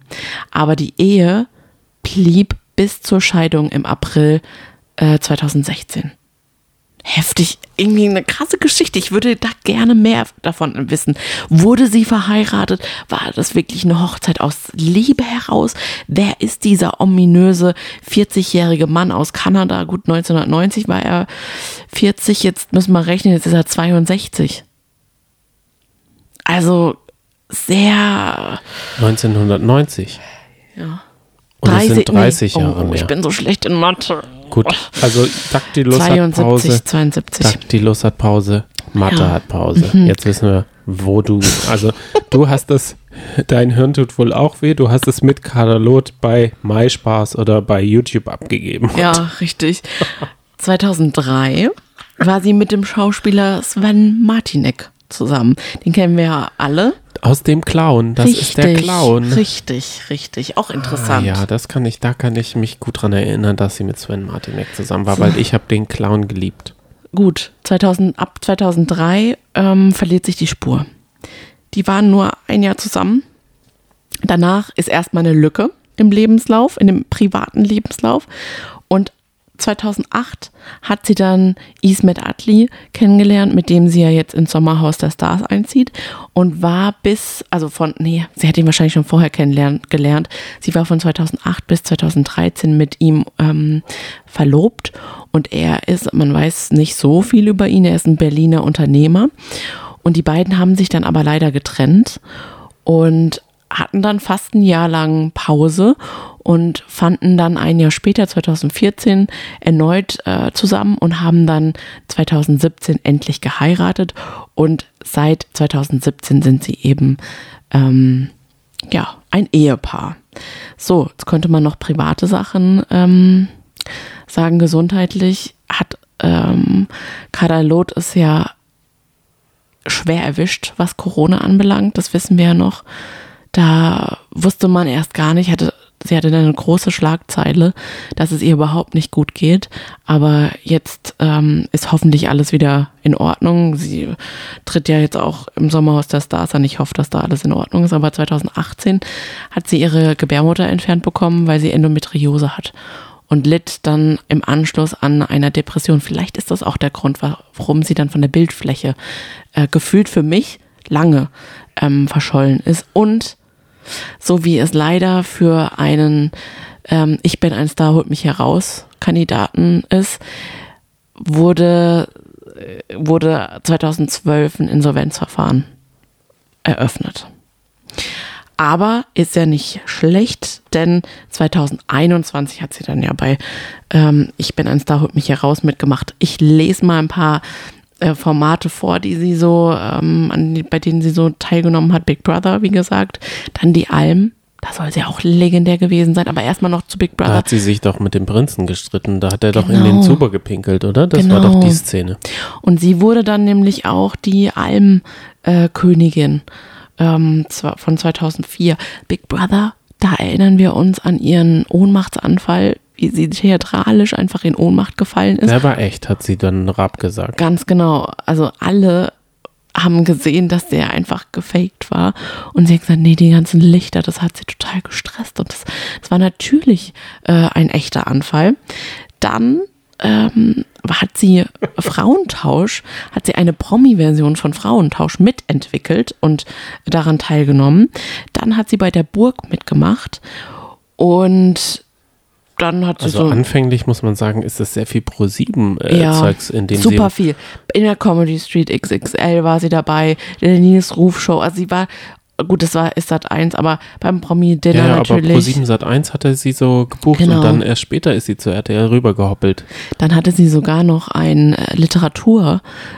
Aber die Ehe blieb bis zur Scheidung im April äh, 2016. heftig, irgendwie eine krasse Geschichte. Ich würde da gerne mehr davon wissen. Wurde sie verheiratet? War das wirklich eine Hochzeit aus Liebe heraus? Wer ist dieser ominöse 40-jährige Mann aus Kanada? Gut, 1990 war er 40, jetzt müssen wir rechnen, jetzt ist er 62. Also sehr. 1990. Ja. Und es sind 30 nee. Jahre oh, mehr. Ich bin so schlecht in Mathe. Gut, also Daktylos hat 72, Pause. 72. Daktylos hat Pause. Mathe Ja. Mhm. hat Pause. Jetzt wissen wir, wo du. Also, du hast das. Dein Hirn tut wohl auch weh. Du hast es mit Katalot bei MySpaß oder bei YouTube abgegeben. Ja, richtig. 2003 war sie mit dem Schauspieler Sven Martinek zusammen. Den kennen wir ja alle. Aus dem Clown. Das ist der Clown. Richtig, richtig. Auch Ah, interessant. ja, das kann ich, da kann ich mich gut dran erinnern, dass sie mit Sven Martinek zusammen war, weil ich habe den Clown geliebt. Gut, 2000, ab 2003 ähm, verliert sich die Spur. Die waren nur ein Jahr zusammen. Danach ist erstmal eine Lücke im Lebenslauf, in dem privaten Lebenslauf. Und 2008 hat sie dann Ismet Atli kennengelernt, mit dem sie ja jetzt ins Sommerhaus der Stars einzieht und war bis, also von, nee, sie hat ihn wahrscheinlich schon vorher kennengelernt, gelernt. Sie war von 2008 bis 2013 mit ihm ähm, verlobt und er ist, man weiß nicht so viel über ihn, er ist ein Berliner Unternehmer und die beiden haben sich dann aber leider getrennt und hatten dann fast ein Jahr lang Pause und fanden dann ein Jahr später, 2014, erneut äh, zusammen und haben dann 2017 endlich geheiratet. Und seit 2017 sind sie eben ähm, ja ein Ehepaar. So, jetzt könnte man noch private Sachen ähm, sagen. Gesundheitlich hat ähm, Kadalot es ja schwer erwischt, was Corona anbelangt. Das wissen wir ja noch. Da wusste man erst gar nicht, hatte, sie hatte dann eine große Schlagzeile, dass es ihr überhaupt nicht gut geht. Aber jetzt ähm, ist hoffentlich alles wieder in Ordnung. Sie tritt ja jetzt auch im Sommerhaus der Stars an. Ich hoffe, dass da alles in Ordnung ist. Aber 2018 hat sie ihre Gebärmutter entfernt bekommen, weil sie Endometriose hat und litt dann im Anschluss an einer Depression. Vielleicht ist das auch der Grund, warum sie dann von der Bildfläche äh, gefühlt für mich lange ähm, verschollen ist. Und so wie es leider für einen ähm, Ich bin ein Star, holt mich heraus Kandidaten ist, wurde, äh, wurde 2012 ein Insolvenzverfahren eröffnet. Aber ist ja nicht schlecht, denn 2021 hat sie dann ja bei ähm, Ich bin ein Star, holt mich heraus mitgemacht. Ich lese mal ein paar äh, Formate vor, die sie so, ähm, an bei denen sie so teilgenommen hat. Big Brother, wie gesagt. Dann die Alm. Da soll sie auch legendär gewesen sein. Aber erstmal noch zu Big Da Brother. hat sie sich doch mit dem Prinzen gestritten. Da hat er doch in Genau. den Zuber gepinkelt, oder? Das war Genau. doch die Szene. Und sie wurde dann nämlich auch die Almkönigin ähm, zwar von 2004. Big Brother, da erinnern wir uns an ihren Ohnmachtsanfall, wie sie theatralisch einfach in Ohnmacht gefallen ist. Der war echt, hat sie dann Raab gesagt. Ganz genau. Also alle haben gesehen, dass der einfach gefaked war. Und sie hat gesagt, nee, die ganzen Lichter, das hat sie total gestresst. Und das, das war natürlich äh, ein echter Anfall. Dann ähm, hat sie Frauentausch, hat sie eine Promi-Version von Frauentausch mitentwickelt und daran teilgenommen. Dann hat sie bei der Burg mitgemacht und dann hat sie Also so anfänglich muss man sagen, ist das sehr viel Pro-7-Zeugs, in dem super viel. In der Comedy Street XXL war sie dabei, der Nils Rufshow, also sie war, gut, das war ist Sat 1, aber beim Promi Dinner Ja, ja, aber natürlich. Pro7 Sat 1 hatte sie so gebucht Genau. und dann erst später ist sie zu RTL rübergehoppelt. Dann hatte sie sogar noch ein äh,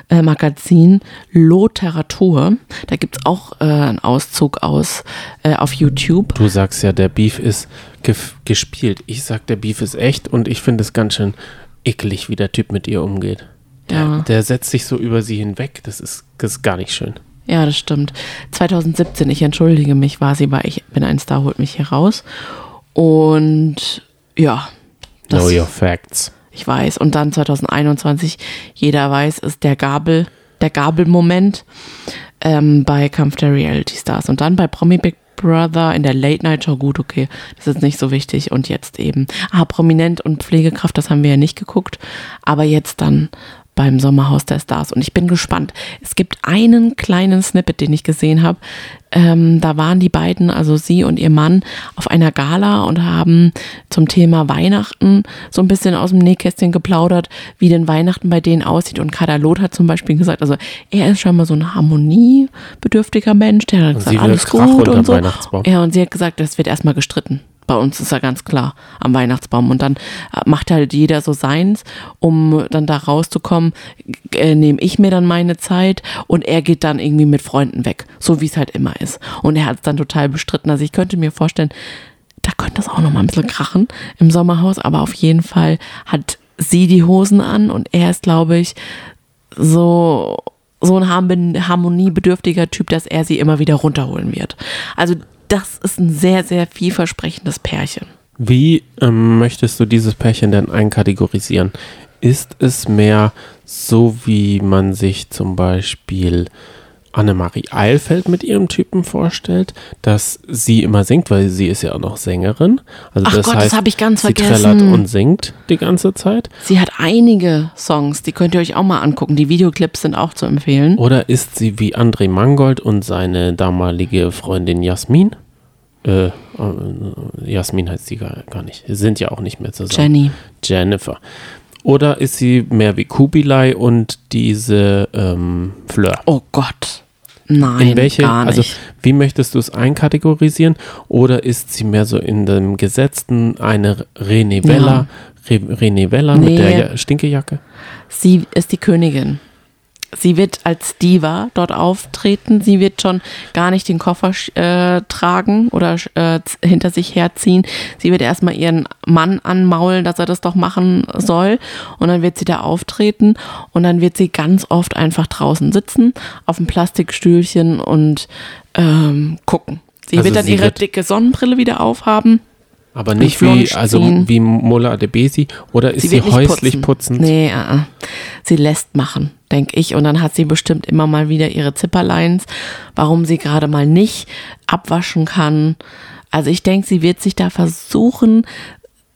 Literaturmagazin, Loteratur. Da gibt's auch äh, einen Auszug aus äh, auf YouTube. Du sagst ja, der Beef ist gef- gespielt. Ich sag, der Beef ist echt und ich finde es ganz schön eklig, wie der Typ mit ihr umgeht. Der, Ja. der setzt sich so über sie hinweg. Das ist, das ist gar nicht schön. Ja, das stimmt. 2017, ich entschuldige mich, war sie bei Ich bin ein Star, holt mich hier raus. Und ja, das, know your facts. ich weiß. Und dann 2021, jeder weiß, ist der Gabel, der Gabel-Moment ähm, bei Kampf der Reality Stars. Und dann bei Promi Big Brother in der Late Night Show, gut, okay, das ist nicht so wichtig. Und jetzt eben, ah, Prominent und Pflegekraft, das haben wir ja nicht geguckt. Aber jetzt dann beim Sommerhaus der Stars. Und ich bin gespannt. Es gibt einen kleinen Snippet, den ich gesehen habe. Ähm, da waren die beiden, also sie und ihr Mann, auf einer Gala und haben zum Thema Weihnachten so ein bisschen aus dem Nähkästchen geplaudert, wie denn Weihnachten bei denen aussieht. Und Kadalot hat zum Beispiel gesagt, also er ist schon mal so ein harmoniebedürftiger Mensch, der hat gesagt, alles gut und so. Ja, und sie hat gesagt, das wird erstmal gestritten. Bei uns ist ja ganz klar am Weihnachtsbaum. Und dann äh, macht halt jeder so seins, um dann da rauszukommen, äh, nehme ich mir dann meine Zeit und er geht dann irgendwie mit Freunden weg. So wie es halt immer ist. Und er hat es dann total bestritten. Also ich könnte mir vorstellen, da könnte das auch noch mal ein bisschen krachen im Sommerhaus. Aber auf jeden Fall hat sie die Hosen an und er ist, glaube ich, so so ein harmoniebedürftiger Typ, dass er sie immer wieder runterholen wird. Also das ist ein sehr, sehr vielversprechendes Pärchen. Wie ähm, möchtest du dieses Pärchen denn einkategorisieren? Ist es mehr so, wie man sich zum Beispiel Annemarie Eilfeld mit ihrem Typen vorstellt, dass sie immer singt, weil sie ist ja auch noch Sängerin. Also Ach das Gott, heißt, das habe ich ganz sie vergessen. trällert und singt die ganze Zeit. Sie hat einige Songs, die könnt ihr euch auch mal angucken. Die Videoclips sind auch zu empfehlen. Oder ist sie wie André Mangold und seine damalige Freundin Jasmin? Äh, äh, Jasmin heißt sie gar, gar nicht. Sind ja auch nicht mehr zusammen. Jenny. Jennifer. Oder ist sie mehr wie Kubilai und diese ähm, Fleur? Oh Gott. Nein, in welche, gar also nicht. Also wie möchtest du es einkategorisieren? Oder ist sie mehr so in dem Gesetzten eine René Vella, ja. René Vella nee. mit der Stinkejacke? Sie ist die Königin. Sie wird als Diva dort auftreten. Sie wird schon gar nicht den Koffer äh, tragen oder äh, hinter sich herziehen. Sie wird erstmal ihren Mann anmaulen, dass er das doch machen soll. Und dann wird sie da auftreten und dann wird sie ganz oft einfach draußen sitzen, auf dem Plastikstühlchen und ähm, gucken. Sie also wird dann sie ihre wird dicke Sonnenbrille wieder aufhaben. Aber nicht wie, also wie Mola Adebesi oder ist sie, sie häuslich putzen. putzend? Nee, uh, uh. sie lässt machen, denke ich. Und dann hat sie bestimmt immer mal wieder ihre Zipperlines, warum sie gerade mal nicht abwaschen kann. Also ich denke, sie wird sich da versuchen,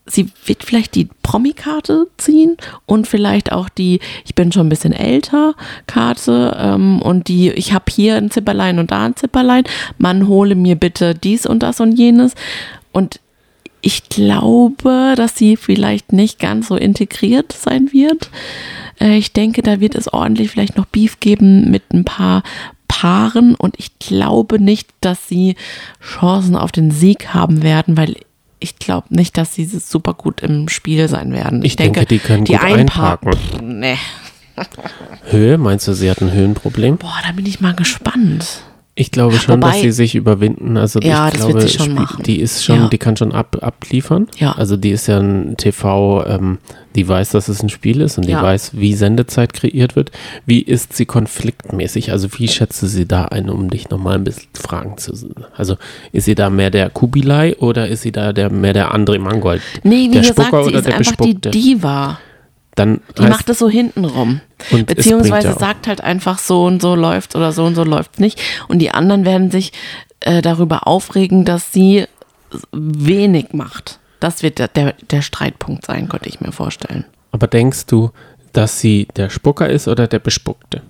sie wird vielleicht die Promi-Karte ziehen und vielleicht auch die, ich bin schon ein bisschen älter, Karte ähm, und die, ich habe hier ein Zipperlein und da ein Zipperlein, man hole mir bitte dies und das und jenes. Und ich glaube, dass sie vielleicht nicht ganz so integriert sein wird. Äh, ich denke, da wird es ordentlich vielleicht noch Beef geben mit ein paar Paaren und ich glaube nicht, dass sie Chancen auf den Sieg haben werden, weil ich glaube nicht, dass sie super gut im Spiel sein werden. Ich, ich denke, denke, die können die gut einparken. Pff, nee. Höhe, meinst du, sie hat ein Höhenproblem? Boah, da bin ich mal gespannt. Ich glaube schon, Wobei, dass sie sich überwinden. Also ja, ich das glaube, wird sie schon machen. Die ist schon, ja. die kann schon ab, abliefern. Ja. Also die ist ja ein TV, ähm, die weiß, dass es ein Spiel ist und die ja. weiß, wie Sendezeit kreiert wird. Wie ist sie konfliktmäßig? Also wie schätzt du sie da ein, um dich nochmal ein bisschen fragen zu Also ist sie da mehr der Kubilai oder ist sie da der, mehr der André Mangold? Nee, wie der gesagt, Spucker sie oder ist der einfach Bespuckte? die Diva. Dann die macht es so hintenrum. Beziehungsweise sagt halt einfach so und so läuft oder so und so läuft nicht. Und die anderen werden sich äh, darüber aufregen, dass sie wenig macht. Das wird der, der, der Streitpunkt sein, könnte ich mir vorstellen. Aber denkst du, dass sie der Spucker ist oder der Bespuckte?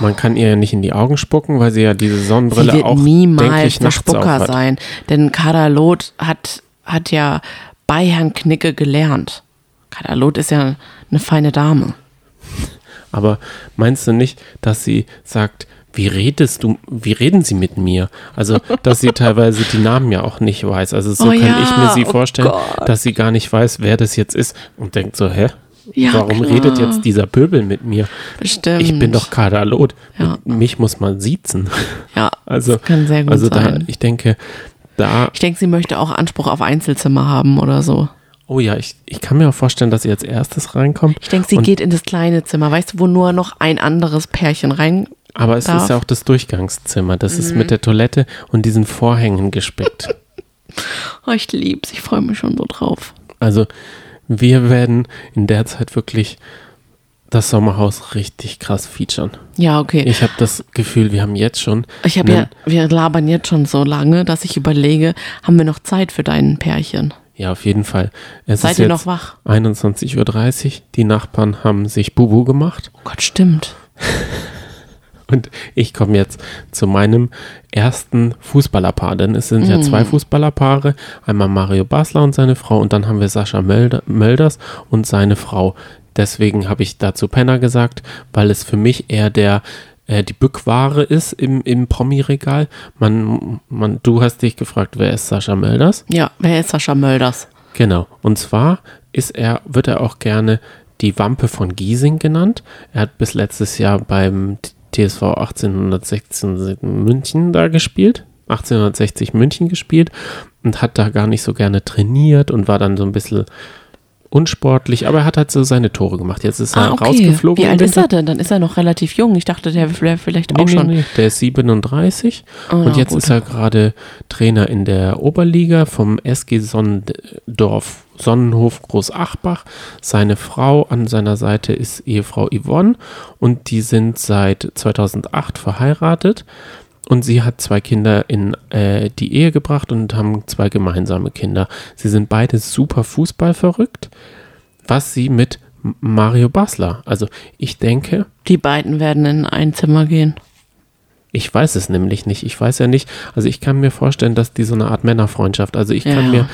Man kann ihr ja nicht in die Augen spucken, weil sie ja diese Sonnenbrille sie wird auch niemals der Spucker sein. Denn Kadalot hat, hat ja bei Herrn Knicke gelernt. Kadalot ist ja eine feine Dame. Aber meinst du nicht, dass sie sagt, wie redest du, wie reden sie mit mir? Also, dass sie teilweise die Namen ja auch nicht weiß. Also, so oh kann ja, ich mir sie oh vorstellen, Gott. dass sie gar nicht weiß, wer das jetzt ist und denkt so, hä? Ja, Warum klar. redet jetzt dieser Pöbel mit mir? Bestimmt. Ich bin doch Kadalot. Ja. Mich muss man siezen. Ja, also, das kann sehr gut also sein. Da, ich denke, da. Ich denke, sie möchte auch Anspruch auf Einzelzimmer haben oder so. Oh ja, ich, ich kann mir auch vorstellen, dass sie als erstes reinkommt. Ich denke, sie geht in das kleine Zimmer, weißt du, wo nur noch ein anderes Pärchen rein. Aber es darf. ist ja auch das Durchgangszimmer. Das mhm. ist mit der Toilette und diesen Vorhängen gespickt. oh, ich lieb's. Ich freue mich schon so drauf. Also, wir werden in der Zeit wirklich das Sommerhaus richtig krass featuren. Ja, okay. Ich habe das Gefühl, wir haben jetzt schon. Ich habe ja, wir labern jetzt schon so lange, dass ich überlege, haben wir noch Zeit für deinen Pärchen? Ja, auf jeden Fall. Es Seid ist ihr jetzt noch wach? 21.30 Uhr. Die Nachbarn haben sich Bubu gemacht. Oh Gott, stimmt. Und ich komme jetzt zu meinem ersten Fußballerpaar, denn es sind ja zwei Fußballerpaare, einmal Mario Basler und seine Frau und dann haben wir Sascha Mölder, Mölders und seine Frau. Deswegen habe ich dazu Penner gesagt, weil es für mich eher der äh, die Bückware ist im, im Promi-Regal. Man, man, du hast dich gefragt, wer ist Sascha Mölders? Ja, wer ist Sascha Mölders? Genau. Und zwar ist er, wird er auch gerne die Wampe von Giesing genannt. Er hat bis letztes Jahr beim TSV 1816 München da gespielt. 1860 München gespielt und hat da gar nicht so gerne trainiert und war dann so ein bisschen unsportlich, aber er hat halt so seine Tore gemacht. Jetzt ist er Ah, okay. rausgeflogen. Wie alt ist er denn? Dann ist er noch relativ jung. Ich dachte, der wäre vielleicht auch Nee, schon. nee, der ist 37 Oh, und na jetzt gut. ist er gerade Trainer in der Oberliga vom SG Sonnendorf Sonnenhof Großachbach. Seine Frau an seiner Seite ist Ehefrau Yvonne und die sind seit 2008 verheiratet und sie hat zwei Kinder in äh, die Ehe gebracht und haben zwei gemeinsame Kinder. Sie sind beide super Fußball verrückt, was sie mit Mario Basler, also ich denke, Die beiden werden in ein Zimmer gehen. ich weiß es nämlich nicht. Ich weiß ja nicht. Also ich kann mir vorstellen, dass die so eine Art Männerfreundschaft. Also ich kann Ja. mir,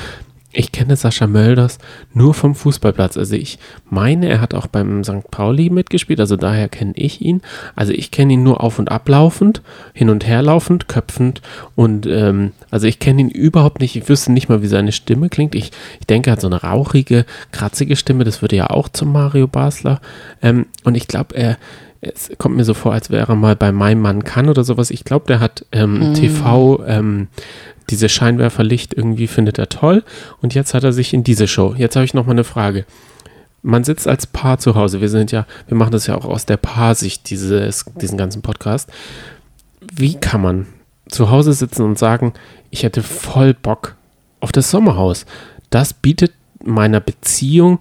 ich kenne Sascha Mölders nur vom Fußballplatz. Also ich meine, er hat auch beim St. Pauli mitgespielt. Also daher kenne ich ihn. Also ich kenne ihn nur auf und ablaufend, hin und her laufend, köpfend. Und ähm, also ich kenne ihn überhaupt nicht. Ich wüsste nicht mal, wie seine Stimme klingt. Ich, ich denke, er hat so eine rauchige, kratzige Stimme. Das würde ja auch zum Mario Basler. Ähm, und ich glaube, er es kommt mir so vor, als wäre er mal bei Mein Mann kann oder sowas. Ich glaube, der hat ähm, TV, ähm, diese Scheinwerferlicht irgendwie findet er toll. Und jetzt hat er sich in diese Show. Jetzt habe ich noch mal eine Frage. Man sitzt als Paar zu Hause. Wir sind ja, wir machen das ja auch aus der Paarsicht, dieses, diesen ganzen Podcast. Wie kann man zu Hause sitzen und sagen, ich hätte voll Bock auf das Sommerhaus? Das bietet meiner Beziehung,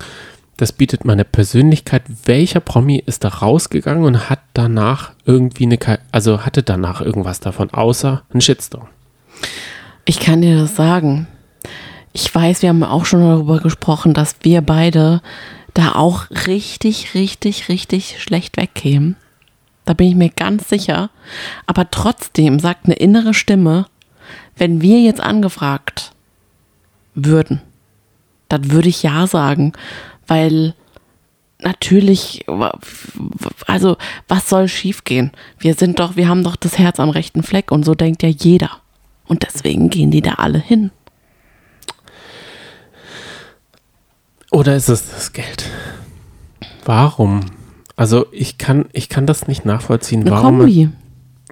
das bietet meiner Persönlichkeit. Welcher Promi ist da rausgegangen und hat danach irgendwie eine, also hatte danach irgendwas davon, außer ein Shitstorm? Ich kann dir das sagen. Ich weiß, wir haben auch schon darüber gesprochen, dass wir beide da auch richtig, richtig, richtig schlecht wegkämen. Da bin ich mir ganz sicher. Aber trotzdem sagt eine innere Stimme, wenn wir jetzt angefragt würden, dann würde ich ja sagen, weil natürlich, also was soll schiefgehen? Wir sind doch, wir haben doch das Herz am rechten Fleck und so denkt ja jeder. Und deswegen gehen die da alle hin. Oder ist es das Geld? Warum? Also ich kann, ich kann das nicht nachvollziehen, Eine warum Kombi.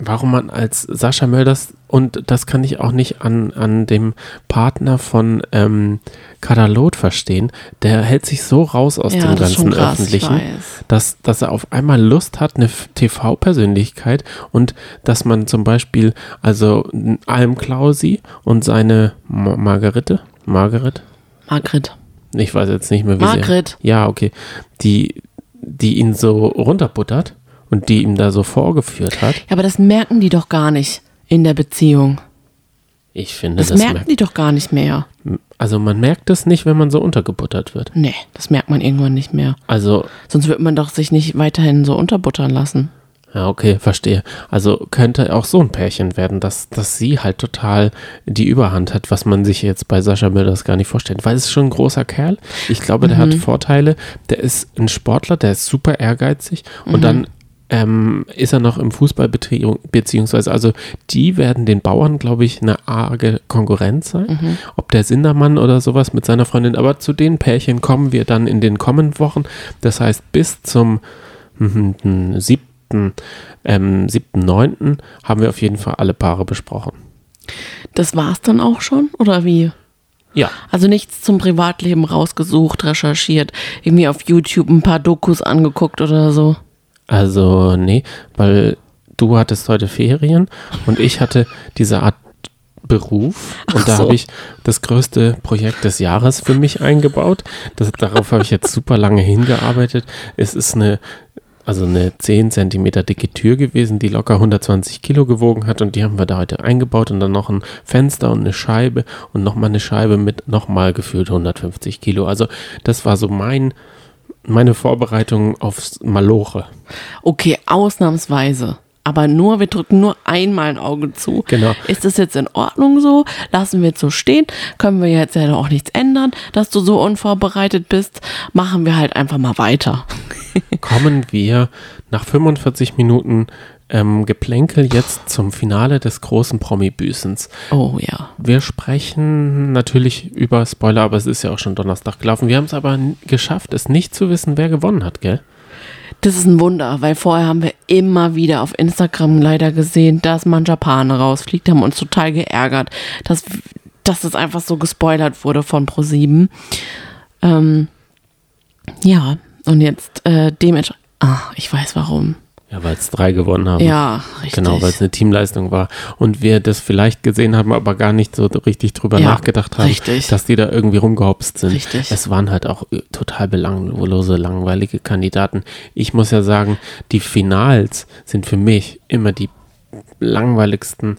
Warum man als Sascha Mölders, und das kann ich auch nicht an, an dem Partner von ähm, Kadalot verstehen, der hält sich so raus aus dem ist schon ganzen krass, ich Öffentlichen, dass, dass er auf einmal Lust hat, eine TV-Persönlichkeit und dass man zum Beispiel, also Alm Klausi und seine Ma Margarete, Margaret, Margret. ich weiß jetzt nicht mehr, wie Margret. sie. Ja, okay. Die, die ihn so runterbuttert und die ihm da so vorgeführt hat. Ja, aber das merken die doch gar nicht in der Beziehung. Ich finde, Das, das, merken merkt. die doch gar nicht mehr. Also man merkt es nicht, wenn man so untergebuttert wird. Nee, das merkt man irgendwann nicht mehr. Also, Sonst wird man doch sich nicht weiterhin so unterbuttern lassen. ja, okay, verstehe. Also könnte auch so ein Pärchen werden, dass, dass sie halt total die Überhand hat, was man sich jetzt bei Sascha Mölders gar nicht vorstellt. Weil es ist schon ein großer Kerl. Ich glaube, der hat Vorteile. Der ist ein Sportler, der ist super ehrgeizig und dann ähm, ist er noch im Fußballbetrieb, beziehungsweise, also die werden den Bauern, glaube ich, eine arge Konkurrenz sein. Ob der Sindermann oder sowas mit seiner Freundin, aber zu den Pärchen kommen wir dann in den kommenden Wochen. Das heißt, bis zum mhm, mhm, 7. Ähm, 7.9. haben wir auf jeden Fall alle Paare besprochen. Das war's dann auch schon? Oder wie? Ja. Also nichts zum Privatleben rausgesucht, recherchiert, irgendwie auf YouTube ein paar Dokus angeguckt oder so. Also, nee, weil du hattest heute Ferien und ich hatte diese Art Beruf und Ach da so. habe ich das größte Projekt des Jahres für mich eingebaut. Das, darauf habe ich jetzt super lange hingearbeitet. Es ist eine also eine 10 Zentimeter dicke Tür gewesen, die locker 120 Kilo gewogen hat und die haben wir da heute eingebaut und dann noch ein Fenster und eine Scheibe und nochmal eine Scheibe mit nochmal gefühlt 150 Kilo. Also das war so mein, meine Vorbereitung aufs Maloche. Okay, ausnahmsweise. Aber nur, wir drücken nur einmal ein Auge zu. Genau. Ist das jetzt in Ordnung so? Lassen wir es so stehen? Können wir jetzt ja auch nichts ändern, dass du so unvorbereitet bist? Machen wir halt einfach mal weiter. Kommen wir nach 45 Minuten ähm, Geplänkel jetzt zum Finale des großen Promi-Büßens. Oh ja. Wir sprechen natürlich über Spoiler, aber es ist ja auch schon Donnerstag gelaufen. Wir haben es aber geschafft, es nicht zu wissen, wer gewonnen hat, gell? Das ist ein Wunder, weil vorher haben wir immer wieder auf Instagram leider gesehen, dass man Japaner rausfliegt, haben uns total geärgert, dass, dass es einfach so gespoilert wurde von Pro7. Ähm, ja, und jetzt äh, dementsprechend. Ah, ich weiß warum. Ja, weil es drei gewonnen haben. Ja, richtig. Genau, weil es eine Teamleistung war. Und wir das vielleicht gesehen haben, aber gar nicht so richtig drüber Ja, nachgedacht haben, richtig. dass die da irgendwie rumgehopst sind. Richtig. Es waren halt auch äh, total belanglose, langweilige Kandidaten. Ich muss ja sagen, die Finals sind für mich immer die langweiligsten.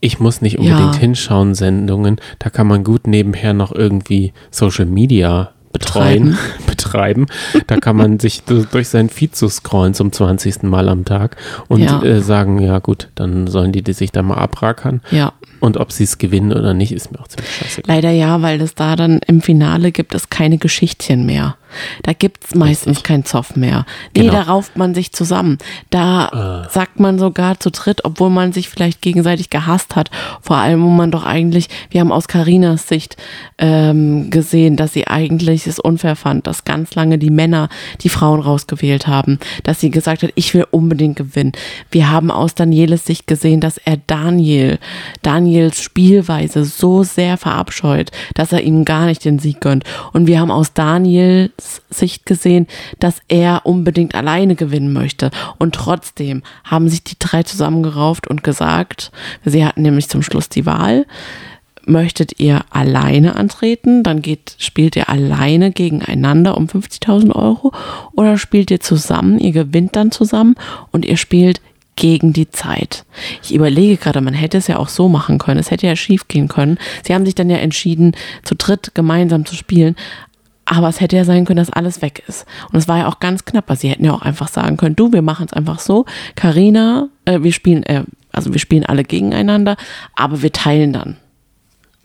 Ich muss nicht unbedingt Ja. hinschauen, Sendungen. Da kann man gut nebenher noch irgendwie Social Media betreuen, betreiben. Da kann man sich du- durch sein Feed zu scrollen zum 20. Mal am Tag und Ja. äh, sagen, ja gut, dann sollen die, die sich da mal abrackern. Ja, Und ob sie es gewinnen oder nicht, ist mir auch ziemlich scheißegal. leider ja, weil es da dann im Finale gibt es keine Geschichtchen mehr. Da gibt es meistens kein Zoff mehr. Nee, Genau. da rauft man sich zusammen. Da sagt man sogar zu dritt, obwohl man sich vielleicht gegenseitig gehasst hat. Vor allem, wo man doch eigentlich, wir haben aus Karinas Sicht ähm, gesehen, dass sie eigentlich es unfair fand, dass ganz lange die Männer die Frauen rausgewählt haben. Dass sie gesagt hat, ich will unbedingt gewinnen. Wir haben aus Danieles Sicht gesehen, dass er Daniel, Daniels Spielweise so sehr verabscheut, dass er ihm gar nicht den Sieg gönnt. Und wir haben aus Daniels Sicht gesehen, dass er unbedingt alleine gewinnen möchte. Und trotzdem haben sich die drei zusammengerauft und gesagt, sie hatten nämlich zum Schluss die Wahl. Möchtet ihr alleine antreten, dann geht, spielt ihr alleine gegeneinander um 50.000 Euro oder spielt ihr zusammen, ihr gewinnt dann zusammen und ihr spielt gegen die Zeit. Ich überlege gerade, man hätte es ja auch so machen können. Es hätte ja schief gehen können. Sie haben sich dann ja entschieden, zu dritt gemeinsam zu spielen. Aber es hätte ja sein können, dass alles weg ist. Und es war ja auch ganz knapp. Sie hätten ja auch einfach sagen können, du, wir machen es einfach so. Karina, äh, wir spielen, äh, also wir spielen alle gegeneinander, aber wir teilen dann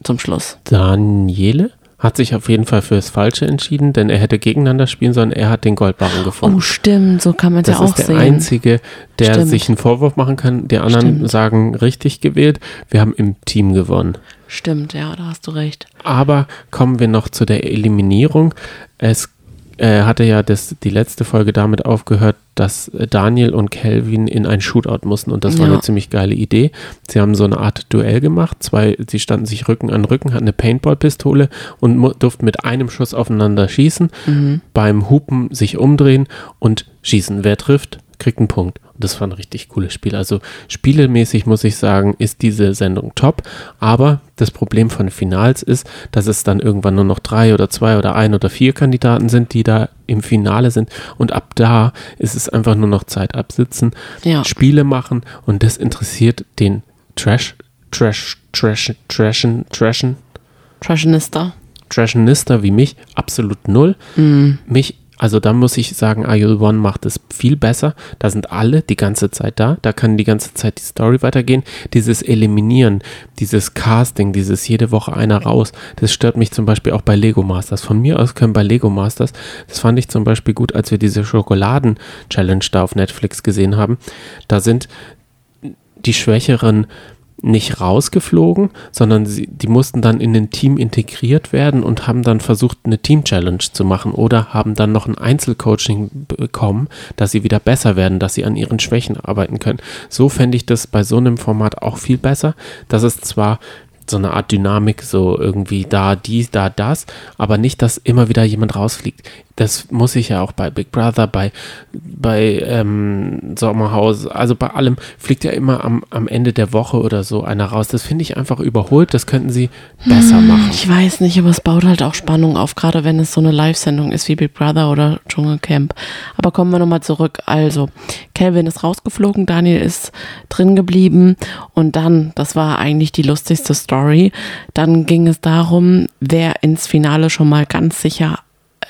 zum Schluss. Daniele hat sich auf jeden Fall fürs Falsche entschieden, denn er hätte gegeneinander spielen sollen. Er hat den Goldbarren gefunden. Oh, stimmt, so kann man es ja das auch ist der sehen. Einzige, der Stimmt. sich einen Vorwurf machen kann. Die anderen Stimmt. sagen richtig gewählt. Wir haben im Team gewonnen. Stimmt, ja, da hast du recht. Aber kommen wir noch zu der Eliminierung. Es äh, hatte ja das, die letzte Folge damit aufgehört, dass Daniel und Kelvin in ein Shootout mussten und das war Ja. eine ziemlich geile Idee. Sie haben so eine Art Duell gemacht. Zwei, sie standen sich Rücken an Rücken, hatten eine Paintball-Pistole und durften mit einem Schuss aufeinander schießen, beim Hupen sich umdrehen und schießen. Wer trifft, kriegt einen Punkt. Das war ein richtig cooles Spiel. Also spielemäßig muss ich sagen, ist diese Sendung top. Aber das Problem von Finals ist, dass es dann irgendwann nur noch drei oder zwei oder ein oder vier Kandidaten sind, die da im Finale sind. Und ab da ist es einfach nur noch Zeit absitzen, Ja. Spiele machen und das interessiert den Trash, Trash, Trash, Trashen, Trashen, Trashinister. Trashenister wie mich absolut null. Mich, also da muss ich sagen, IL One macht es viel besser. Da sind alle die ganze Zeit da. Da kann die ganze Zeit die Story weitergehen. Dieses Eliminieren, dieses Casting, dieses jede Woche einer raus, das stört mich zum Beispiel auch bei Lego Masters. Von mir aus können bei Lego Masters, das fand ich zum Beispiel gut, als wir diese Schokoladen-Challenge da auf Netflix gesehen haben. Da sind die Schwächeren nicht rausgeflogen, sondern sie, die mussten dann in ein Team integriert werden und haben dann versucht, eine Team-Challenge zu machen oder haben dann noch ein Einzelcoaching bekommen, dass sie wieder besser werden, dass sie an ihren Schwächen arbeiten können. So fände ich das bei so einem Format auch viel besser. Das ist zwar so eine Art Dynamik, so irgendwie da dies, da das, aber nicht, dass immer wieder jemand rausfliegt. Das muss ich ja auch bei Big Brother, bei, bei ähm, Sommerhaus, also bei allem fliegt ja immer am, am Ende der Woche oder so einer raus. Das finde ich einfach überholt, das könnten sie besser Hm, machen. Ich weiß nicht, aber es baut halt auch Spannung auf, gerade wenn es so eine Live-Sendung ist wie Big Brother oder Dschungelcamp. Aber kommen wir nochmal zurück. Also, Calvin ist rausgeflogen, Daniel ist drin geblieben und dann, das war eigentlich die lustigste Story, dann ging es darum, wer ins Finale schon mal ganz sicher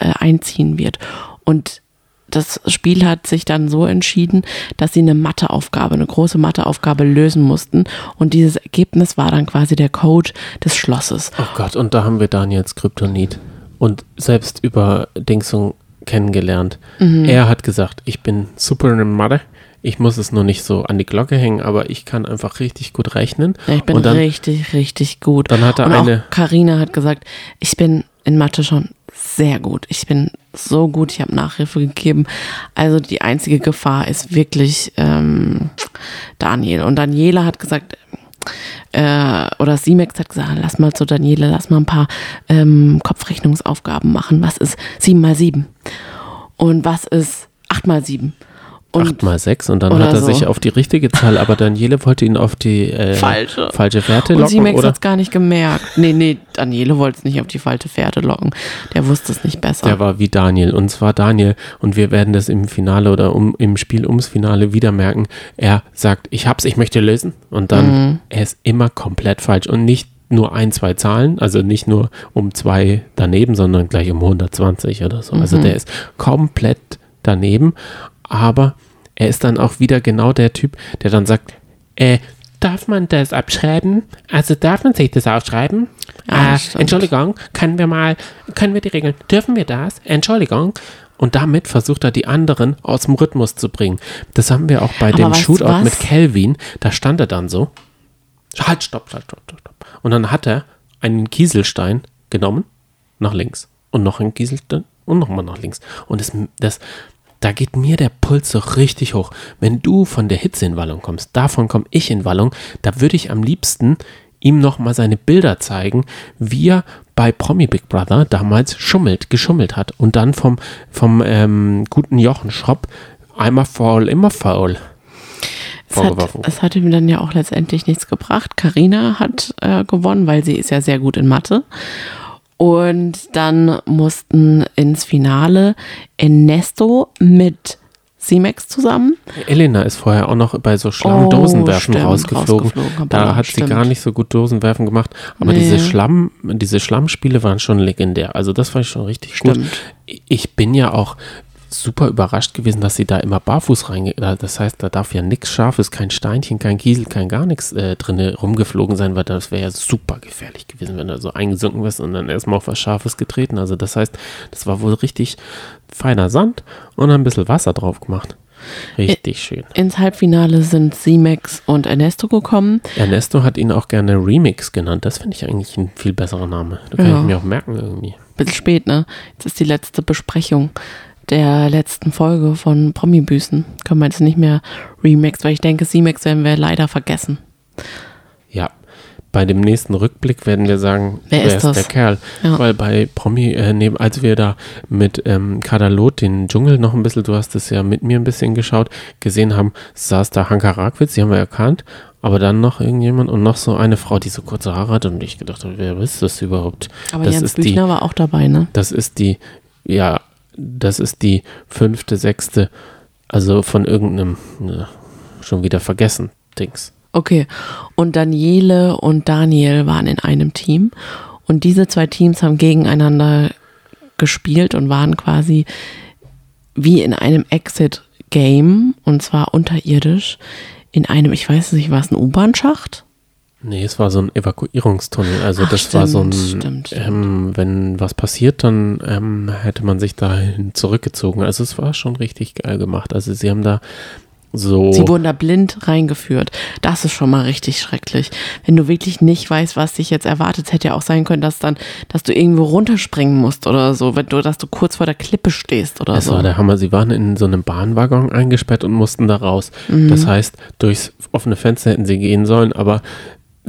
äh, einziehen wird. Und das Spiel hat sich dann so entschieden, dass sie eine Matheaufgabe, eine große Matheaufgabe lösen mussten. Und dieses Ergebnis war dann quasi der Code des Schlosses. Oh Gott, und da haben wir Daniels Kryptonit und selbst über Dingsung kennengelernt. Mhm. Er hat gesagt, ich bin super in Mathe. Ich muss es nur nicht so an die Glocke hängen, aber ich kann einfach richtig gut rechnen. Ja, ich bin dann, richtig, richtig gut. Dann hat er Und auch eine- Carina hat gesagt, ich bin in Mathe schon sehr gut. Ich bin so gut, ich habe Nachhilfe gegeben. Also die einzige Gefahr ist wirklich ähm, Daniel. Und Daniela hat gesagt, äh, oder Simex hat gesagt, lass mal zu Daniele, lass mal ein paar ähm, Kopfrechnungsaufgaben machen. Was ist 7 mal 7? Und was ist 8 mal 7? Und 8 mal 6 und dann hat er so. sich auf die richtige Zahl, aber Daniele wollte ihn auf die äh, Falsche. falsche Fährte Und locken, Simex oder? hat es gar nicht gemerkt. Nee, nee, Daniele wollte es nicht auf die falsche Pferde locken. Der wusste es nicht besser. Der war wie Daniel und zwar Daniel und wir werden das im Finale oder um, im Spiel ums Finale wieder merken. Er sagt, ich hab's, ich möchte lösen und dann, Mhm. er ist immer komplett falsch und nicht nur ein, zwei Zahlen, also nicht nur um zwei daneben, sondern gleich um 120 oder so. Mhm. Also der ist komplett daneben, aber er ist dann auch wieder genau der Typ, der dann sagt, äh, darf man das abschreiben? Also darf man sich das aufschreiben? Ja, äh, stimmt. Entschuldigung, können wir mal, können wir die Regeln, dürfen wir das? Entschuldigung. Und damit versucht er die anderen aus dem Rhythmus zu bringen. Das haben wir auch bei Aber dem Shootout mit Kelvin. Da stand er dann so. Halt, stopp, halt, stopp, stopp, stopp. Und dann hat er einen Kieselstein genommen, nach links. Und noch einen Kieselstein und nochmal nach links. Und das, das, da geht mir der Puls so richtig hoch. Wenn du von der Hitze in Wallung kommst, davon komme ich in Wallung, da würde ich am liebsten ihm nochmal seine Bilder zeigen, wie er bei Promi Big Brother damals schummelt, geschummelt hat und dann vom, vom ähm, guten Jochen Schropp einmal faul, immer faul es, hat, es hat ihm dann ja auch letztendlich nichts gebracht. Carina hat äh, gewonnen, weil sie ist ja sehr gut in Mathe. Und dann mussten ins Finale Ernesto mit Simex zusammen. Elena ist vorher auch noch bei so Schlammdosenwerfen Oh, stimmt, rausgeflogen. rausgeflogen, hab Da hat sie stimmt. gar nicht so gut Dosenwerfen gemacht. Aber Nee. diese Schlamm, diese Schlammspiele waren schon legendär. Also das war schon richtig gut. Stimmt. Ich bin ja auch super überrascht gewesen, dass sie da immer barfuß reinge... Das heißt, da darf ja nichts Scharfes, kein Steinchen, kein Kiesel, kein gar nichts äh, drinne rumgeflogen sein, weil das wäre ja super gefährlich gewesen, wenn du so eingesunken wärst und dann erstmal auf was Scharfes getreten. Also das heißt, das war wohl richtig feiner Sand und ein bisschen Wasser drauf gemacht. Richtig schön. Ins Halbfinale sind Simex und Ernesto gekommen. Ernesto hat ihn auch gerne Remix genannt. Das finde ich eigentlich ein viel besserer Name. Da kann Ja. ich mir auch merken irgendwie. Bisschen spät, ne? Jetzt ist die letzte Besprechung der letzten Folge von Promi-Büßen. Können wir jetzt nicht mehr remix, weil ich denke, Simex werden wir leider vergessen. Ja. Bei dem nächsten Rückblick werden wir sagen, Wer ist das? der Kerl? Ja. Weil bei Promi, äh, neben, als wir da mit ähm, Kadalot den Dschungel noch ein bisschen, du hast es ja mit mir ein bisschen geschaut, gesehen haben, saß da Hanka Rakwitz, die haben wir erkannt, aber dann noch irgendjemand und noch so eine Frau, die so kurze Haare hat und ich gedacht habe, wer ist das überhaupt? Aber das Jens ist die, Büchner war auch dabei, ne? Das ist die, ja, das ist die fünfte, sechste, also von irgendeinem, ne, schon wieder vergessen, Dings. Okay. Und Daniele und Daniel waren in einem Team. Und diese zwei Teams haben gegeneinander gespielt und waren quasi wie in einem Exit-Game. Und zwar unterirdisch. In einem, ich weiß nicht, war es ein U-Bahn-Schacht? Nee, es war so ein Evakuierungstunnel. Also Ach, das war so ein, stimmt, stimmt, stimmt. Ähm, wenn was passiert, dann ähm, hätte man sich dahin zurückgezogen. Also es war schon richtig geil gemacht. Also sie haben da so. Sie wurden da blind reingeführt. Das ist schon mal richtig schrecklich. Wenn du wirklich nicht weißt, was dich jetzt erwartet, es hätte ja auch sein können, dass dann, dass du irgendwo runterspringen musst oder so, wenn du, dass du kurz vor der Klippe stehst oder Es so. war der Hammer. Sie waren in so einem Bahnwaggon eingesperrt und mussten da raus. Mhm. Das heißt, durchs offene Fenster hätten sie gehen sollen, aber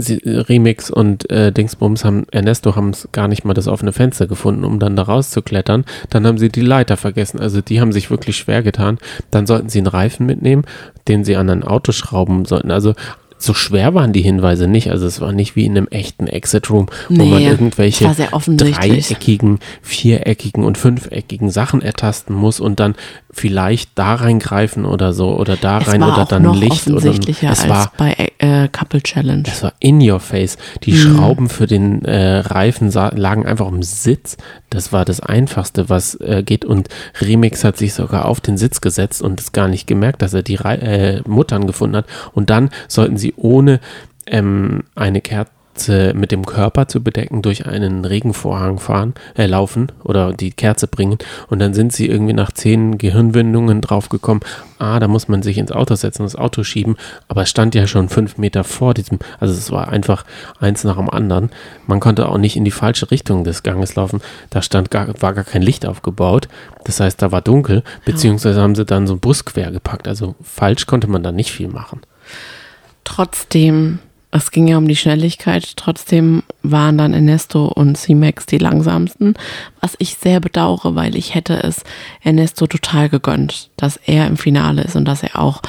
sie, Remix und äh, Dingsbums haben, Ernesto haben es gar nicht mal das offene Fenster gefunden, um dann da rauszuklettern. Dann haben sie die Leiter vergessen. Also die haben sich wirklich schwer getan. Dann sollten sie einen Reifen mitnehmen, den sie an ein Auto schrauben sollten. Also so schwer waren die Hinweise nicht. Also es war nicht wie in einem echten Exit Room, wo Nee, man irgendwelche dreieckigen, viereckigen und fünfeckigen Sachen ertasten muss und dann vielleicht da reingreifen oder so oder da Es rein oder dann Licht oder es als war bei äh, Couple Challenge. es war in your face. Die Mhm. Schrauben für den äh, Reifen lagen einfach im Sitz. Das war das Einfachste, was äh, geht. Und Remix hat sich sogar auf den Sitz gesetzt und es gar nicht gemerkt, dass er die Rei äh, Muttern gefunden hat. Und dann sollten sie ohne ähm, eine Kerze mit dem Körper zu bedecken durch einen Regenvorhang fahren, äh, laufen oder die Kerze bringen. Und dann sind sie irgendwie nach zehn Gehirnwindungen draufgekommen, ah, da muss man sich ins Auto setzen, das Auto schieben. Aber es stand ja schon fünf Meter vor diesem, also es war einfach eins nach dem anderen. Man konnte auch nicht in die falsche Richtung des Ganges laufen. Da stand gar, war gar kein Licht aufgebaut. Das heißt, da war dunkel, beziehungsweise haben sie dann so einen Bus quer gepackt. Also falsch konnte man da nicht viel machen. Trotzdem, es ging ja um die Schnelligkeit, trotzdem waren dann Ernesto und C-Max die langsamsten, was ich sehr bedauere, weil ich hätte es Ernesto total gegönnt, dass er im Finale ist und dass er auch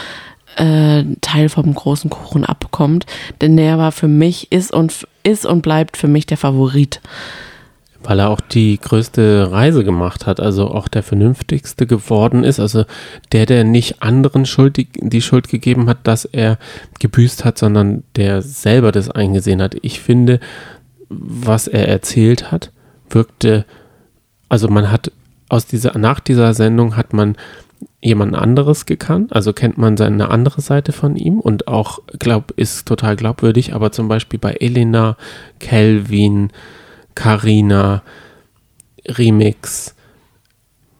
äh, Teil vom großen Kuchen abbekommt, denn der war für mich, ist und, ist und bleibt für mich der Favorit. Weil er auch die größte Reise gemacht hat, also auch der vernünftigste geworden ist. Also der, der nicht anderen Schuld, die, die Schuld gegeben hat, dass er gebüßt hat, sondern der selber das eingesehen hat. Ich finde, was er erzählt hat, wirkte, also man hat aus dieser, nach dieser Sendung hat man jemand anderes gekannt, also kennt man seine andere Seite von ihm und auch glaub, ist total glaubwürdig, aber zum Beispiel bei Elena, Kelvin, Karina, Remix,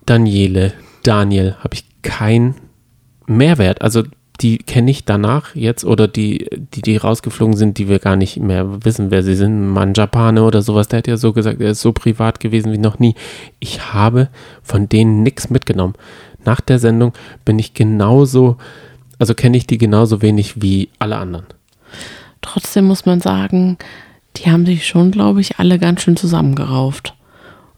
Daniele, Daniel habe ich keinen Mehrwert. Also die kenne ich danach jetzt oder die, die, die rausgeflogen sind, die wir gar nicht mehr wissen, wer sie sind. Mann Japane oder sowas, der hat ja so gesagt, er ist so privat gewesen wie noch nie. Ich habe von denen nichts mitgenommen. Nach der Sendung bin ich genauso, also kenne ich die genauso wenig wie alle anderen. Trotzdem muss man sagen, die haben sich schon, glaube ich, alle ganz schön zusammengerauft.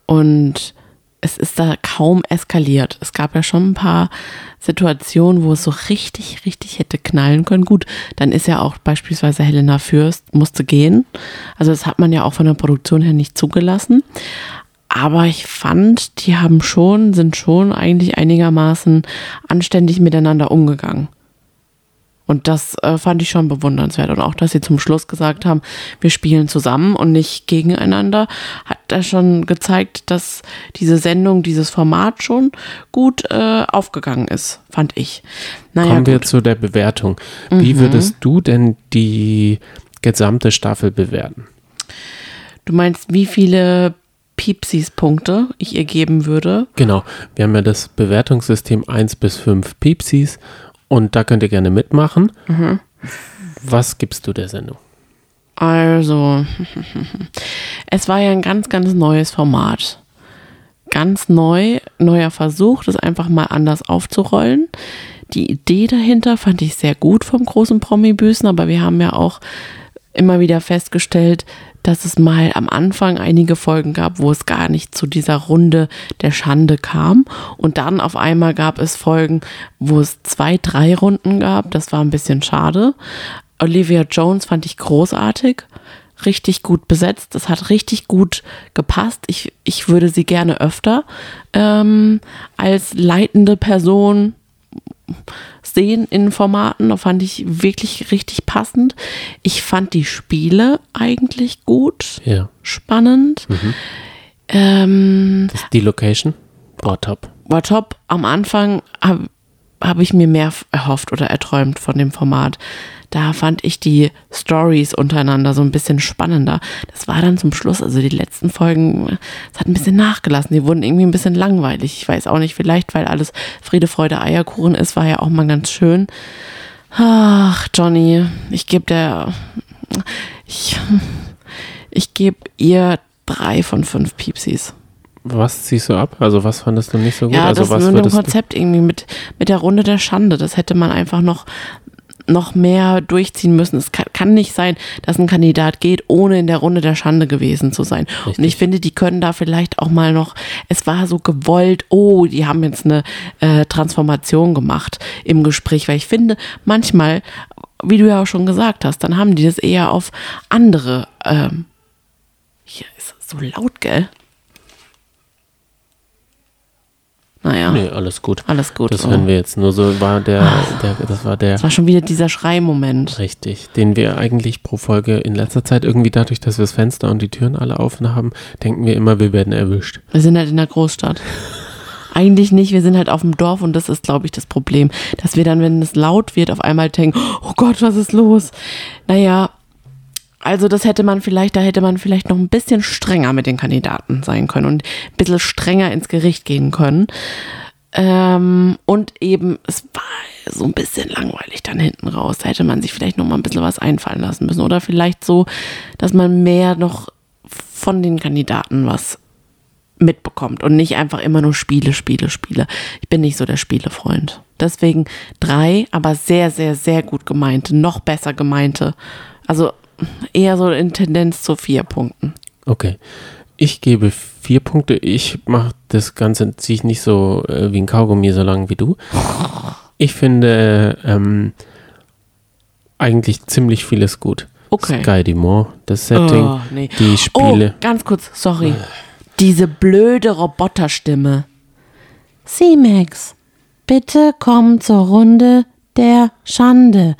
Und es ist da kaum eskaliert. Es gab ja schon ein paar Situationen, wo es so richtig, richtig hätte knallen können. Gut, dann ist ja auch beispielsweise Helena Fürst, musste gehen. Also das hat man ja auch von der Produktion her nicht zugelassen. Aber ich fand, die haben schon, sind schon eigentlich einigermaßen anständig miteinander umgegangen. Und das äh, fand ich schon bewundernswert. Und auch, dass sie zum Schluss gesagt haben, wir spielen zusammen und nicht gegeneinander, hat da schon gezeigt, dass diese Sendung, dieses Format schon gut äh, aufgegangen ist, fand ich. Naja, Kommen wir gut. zu der Bewertung. Wie würdest du denn die gesamte Staffel bewerten? Du meinst, wie viele Piepsis-Punkte ich ihr geben würde? Genau, wir haben ja das Bewertungssystem 1 bis 5 Piepsis und da könnt ihr gerne mitmachen. Was gibst du der Sendung? Also, es war ja ein ganz, ganz neues Format. Ganz neu, neuer Versuch, das einfach mal anders aufzurollen. Die Idee dahinter fand ich sehr gut vom großen Promi-Büßen, aber wir haben ja auch immer wieder festgestellt, dass es mal am Anfang einige Folgen gab, wo es gar nicht zu dieser Runde der Schande kam. Und dann auf einmal gab es Folgen, wo es zwei, drei Runden gab. Das war ein bisschen schade. Olivia Jones fand ich großartig, richtig gut besetzt. Das hat richtig gut gepasst. Ich, ich würde sie gerne öfter ähm, als leitende Person sehen in Formaten. Da fand ich wirklich richtig passend. Ich fand die Spiele eigentlich gut, Ja, spannend. Ähm, das ist die Location. War top. war top. Am Anfang habe hab ich mir mehr erhofft oder erträumt von dem Format. Da fand ich die Stories untereinander so ein bisschen spannender. Das war dann zum Schluss, also die letzten Folgen, es hat ein bisschen nachgelassen. Die wurden irgendwie ein bisschen langweilig. Ich weiß auch nicht, vielleicht, weil alles Friede, Freude, Eierkuchen ist, war ja auch mal ganz schön. Ach, Johnny, ich gebe der, ich, ich gebe ihr drei von fünf Piepsis. Was ziehst du ab? Also was fandest du nicht so gut? Ja, also das was mit dem? Konzept irgendwie mit, mit der Runde der Schande, das hätte man einfach noch noch mehr durchziehen müssen. Es kann, kann, nicht sein, dass ein Kandidat geht, ohne in der Runde der Schande gewesen zu sein. Richtig. Und ich finde, die können da vielleicht auch mal noch, es war so gewollt, oh, die haben jetzt eine äh, Transformation gemacht im Gespräch, weil ich finde, manchmal, wie du ja auch schon gesagt hast, dann haben die das eher auf andere, ähm, hier ist es so laut, gell? Naja. Nee, alles gut. Alles gut. Das hören wir jetzt nur so, war der, ah. der, das war der. Das war schon wieder dieser Schreimoment. Richtig, den wir eigentlich pro Folge in letzter Zeit irgendwie dadurch, dass wir das Fenster und die Türen alle offen haben, denken wir immer, wir werden erwischt. Wir sind halt in der Großstadt. Eigentlich nicht, wir sind halt auf dem Dorf und das ist, glaube ich, das Problem, dass wir dann, wenn es laut wird, auf einmal denken, oh Gott, was ist los? Naja, also das hätte man vielleicht, da hätte man vielleicht noch ein bisschen strenger mit den Kandidaten sein können und ein bisschen strenger ins Gericht gehen können. Ähm, und eben, es war so ein bisschen langweilig dann hinten raus. Da hätte man sich vielleicht noch mal ein bisschen was einfallen lassen müssen. Oder vielleicht so, dass man mehr noch von den Kandidaten was mitbekommt und nicht einfach immer nur Spiele, Spiele, Spiele. Ich bin nicht so der Spielefreund. Deswegen drei, aber sehr, sehr, sehr gut gemeinte, noch besser gemeinte. Also eher so in Tendenz zu vier Punkten. Okay. Ich gebe vier Punkte. Ich mache das Ganze, ziehe ich nicht so äh, wie ein Kaugummi so lang wie du. Ich finde ähm, eigentlich ziemlich vieles gut. Okay. Sky Dumont, das Setting, oh, nee. die Spiele. Oh, ganz kurz, sorry. Diese blöde Roboterstimme. C-Max, bitte komm zur Runde der Schande.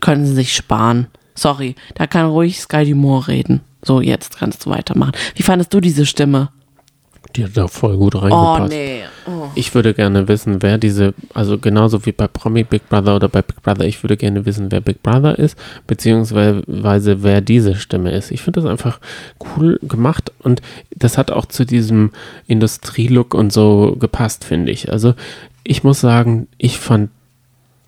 Können Sie sich sparen. Sorry, da kann ruhig Sky Dumont reden. So, jetzt kannst du weitermachen. Wie fandest du diese Stimme? Die hat da voll gut reingepasst. Oh, nee. Oh. Ich würde gerne wissen, wer diese, also genauso wie bei Promi Big Brother oder bei Big Brother, ich würde gerne wissen, wer Big Brother ist, beziehungsweise wer diese Stimme ist. Ich finde das einfach cool gemacht und das hat auch zu diesem Industrielook und so gepasst, finde ich. Also ich muss sagen, ich fand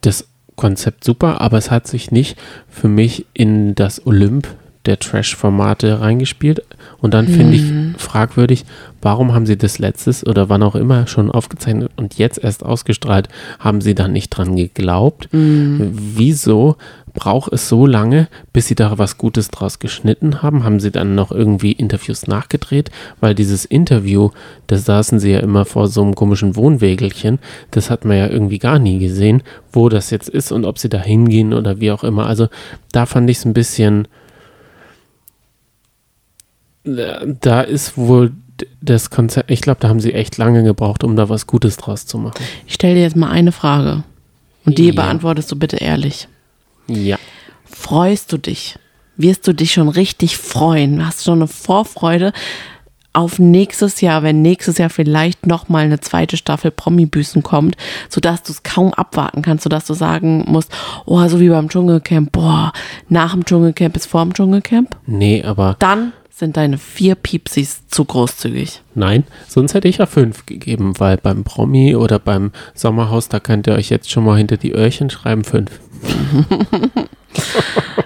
das Konzept super, aber es hat sich nicht für mich in das Olymp der Trash-Formate reingespielt. Und dann finde mhm. ich fragwürdig, warum haben sie das letztes oder wann auch immer schon aufgezeichnet und jetzt erst ausgestrahlt? Haben sie dann nicht dran geglaubt? Mhm. Wieso braucht es so lange, bis sie da was Gutes draus geschnitten haben? Haben sie dann noch irgendwie Interviews nachgedreht? Weil dieses Interview, da saßen sie ja immer vor so einem komischen Wohnwägelchen. Das hat man ja irgendwie gar nie gesehen, wo das jetzt ist und ob sie da hingehen oder wie auch immer. Also da fand ich es ein bisschen. Da ist wohl das Konzept, ich glaube, da haben sie echt lange gebraucht, um da was Gutes draus zu machen. Ich stelle dir jetzt mal eine Frage. Und die ja. beantwortest du bitte ehrlich. Ja. Freust du dich? Wirst du dich schon richtig freuen? Hast du schon eine Vorfreude auf nächstes Jahr, wenn nächstes Jahr vielleicht nochmal eine zweite Staffel Promi-Büßen kommt, sodass du es kaum abwarten kannst, sodass du sagen musst, oh, so wie beim Dschungelcamp, boah, nach dem Dschungelcamp ist vor dem Dschungelcamp? Nee, aber. Dann sind deine vier Piepsis zu großzügig. Nein, sonst hätte ich ja fünf gegeben, weil beim Promi oder beim Sommerhaus, da könnt ihr euch jetzt schon mal hinter die Öhrchen schreiben, fünf.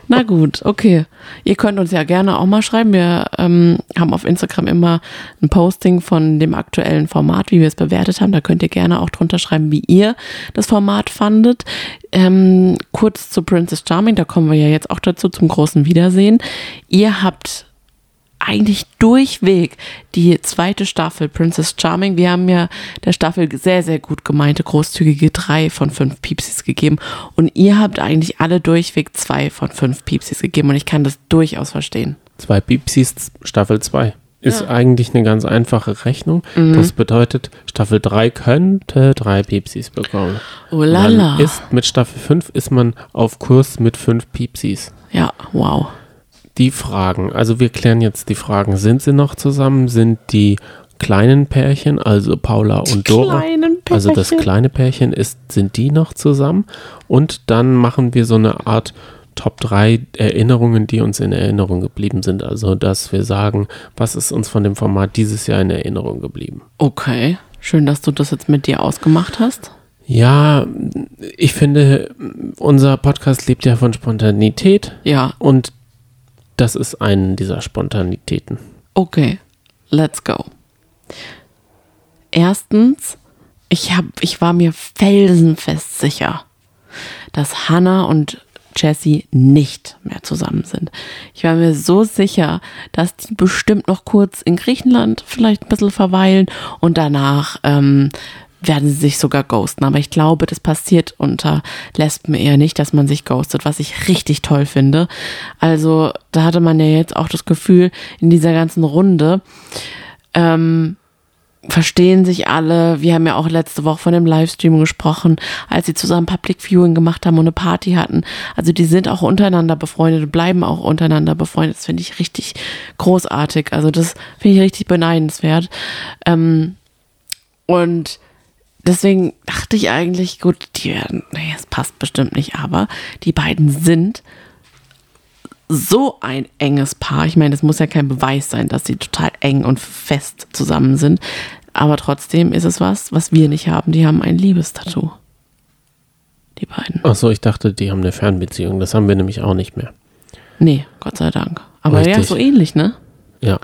Na gut, okay. Ihr könnt uns ja gerne auch mal schreiben. Wir ähm, haben auf Instagram immer ein Posting von dem aktuellen Format, wie wir es bewertet haben. Da könnt ihr gerne auch drunter schreiben, wie ihr das Format fandet. Ähm, kurz zu Princess Charming, da kommen wir ja jetzt auch dazu zum großen Wiedersehen. Ihr habt eigentlich durchweg die zweite Staffel Princess Charming. Wir haben ja der Staffel sehr, sehr gut gemeinte, großzügige drei von fünf Piepsis gegeben. Und ihr habt eigentlich alle durchweg zwei von fünf Piepsis gegeben. Und ich kann das durchaus verstehen. Zwei Piepsis, Staffel zwei. Ist ja. eigentlich eine ganz einfache Rechnung. Mhm. Das bedeutet, Staffel 3 könnte drei Piepsis bekommen. Oh lala. Ist, mit Staffel 5 ist man auf Kurs mit fünf Piepsis. Ja, wow die Fragen. Also wir klären jetzt die Fragen. Sind sie noch zusammen? Sind die kleinen Pärchen, also Paula und Dora, also das kleine Pärchen ist, sind die noch zusammen? Und dann machen wir so eine Art Top 3 Erinnerungen, die uns in Erinnerung geblieben sind. Also, dass wir sagen, was ist uns von dem Format dieses Jahr in Erinnerung geblieben. Okay, schön, dass du das jetzt mit dir ausgemacht hast. Ja, ich finde, unser Podcast lebt ja von Spontanität. Ja. Und das ist eine dieser Spontanitäten. Okay, let's go. Erstens, ich, hab, ich war mir felsenfest sicher, dass Hannah und Jessie nicht mehr zusammen sind. Ich war mir so sicher, dass die bestimmt noch kurz in Griechenland vielleicht ein bisschen verweilen und danach ähm, werden sie sich sogar ghosten. Aber ich glaube, das passiert unter Lesben eher nicht, dass man sich ghostet, was ich richtig toll finde. Also da hatte man ja jetzt auch das Gefühl in dieser ganzen Runde, ähm, verstehen sich alle. Wir haben ja auch letzte Woche von dem Livestream gesprochen, als sie zusammen Public Viewing gemacht haben und eine Party hatten. Also die sind auch untereinander befreundet, bleiben auch untereinander befreundet. Das finde ich richtig großartig. Also das finde ich richtig beneidenswert. Ähm, und deswegen dachte ich eigentlich, gut, die werden, naja, es passt bestimmt nicht, aber die beiden sind so ein enges Paar. Ich meine, es muss ja kein Beweis sein, dass sie total eng und fest zusammen sind. Aber trotzdem ist es was, was wir nicht haben. Die haben ein Liebestattoo. Die beiden. Achso, ich dachte, die haben eine Fernbeziehung. Das haben wir nämlich auch nicht mehr. Nee, Gott sei Dank. Aber Richtig. ja, so ähnlich, ne? Ja.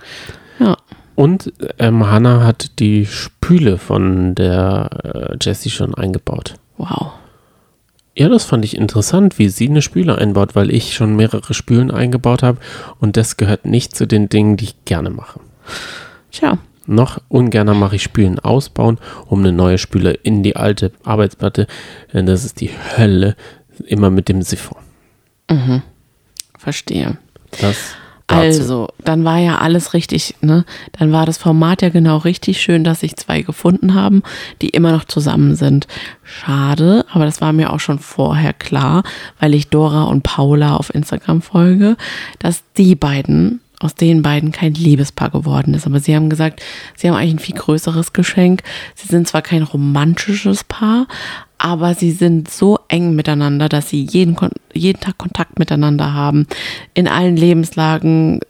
Ja. Und ähm, Hannah hat die Spüle von der äh, Jessie schon eingebaut. Wow. Ja, das fand ich interessant, wie sie eine Spüle einbaut, weil ich schon mehrere Spülen eingebaut habe und das gehört nicht zu den Dingen, die ich gerne mache. Tja. Noch ungerner mache ich Spülen ausbauen, um eine neue Spüle in die alte Arbeitsplatte. Denn das ist die Hölle, immer mit dem Siphon. Mhm. Verstehe. Das Dazu. Also, dann war ja alles richtig, ne? Dann war das Format ja genau richtig schön, dass sich zwei gefunden haben, die immer noch zusammen sind. Schade, aber das war mir auch schon vorher klar, weil ich Dora und Paula auf Instagram folge, dass die beiden aus den beiden kein Liebespaar geworden ist. Aber sie haben gesagt, sie haben eigentlich ein viel größeres Geschenk. Sie sind zwar kein romantisches Paar, aber sie sind so eng miteinander, dass sie jeden, jeden Tag Kontakt miteinander haben, in allen Lebenslagen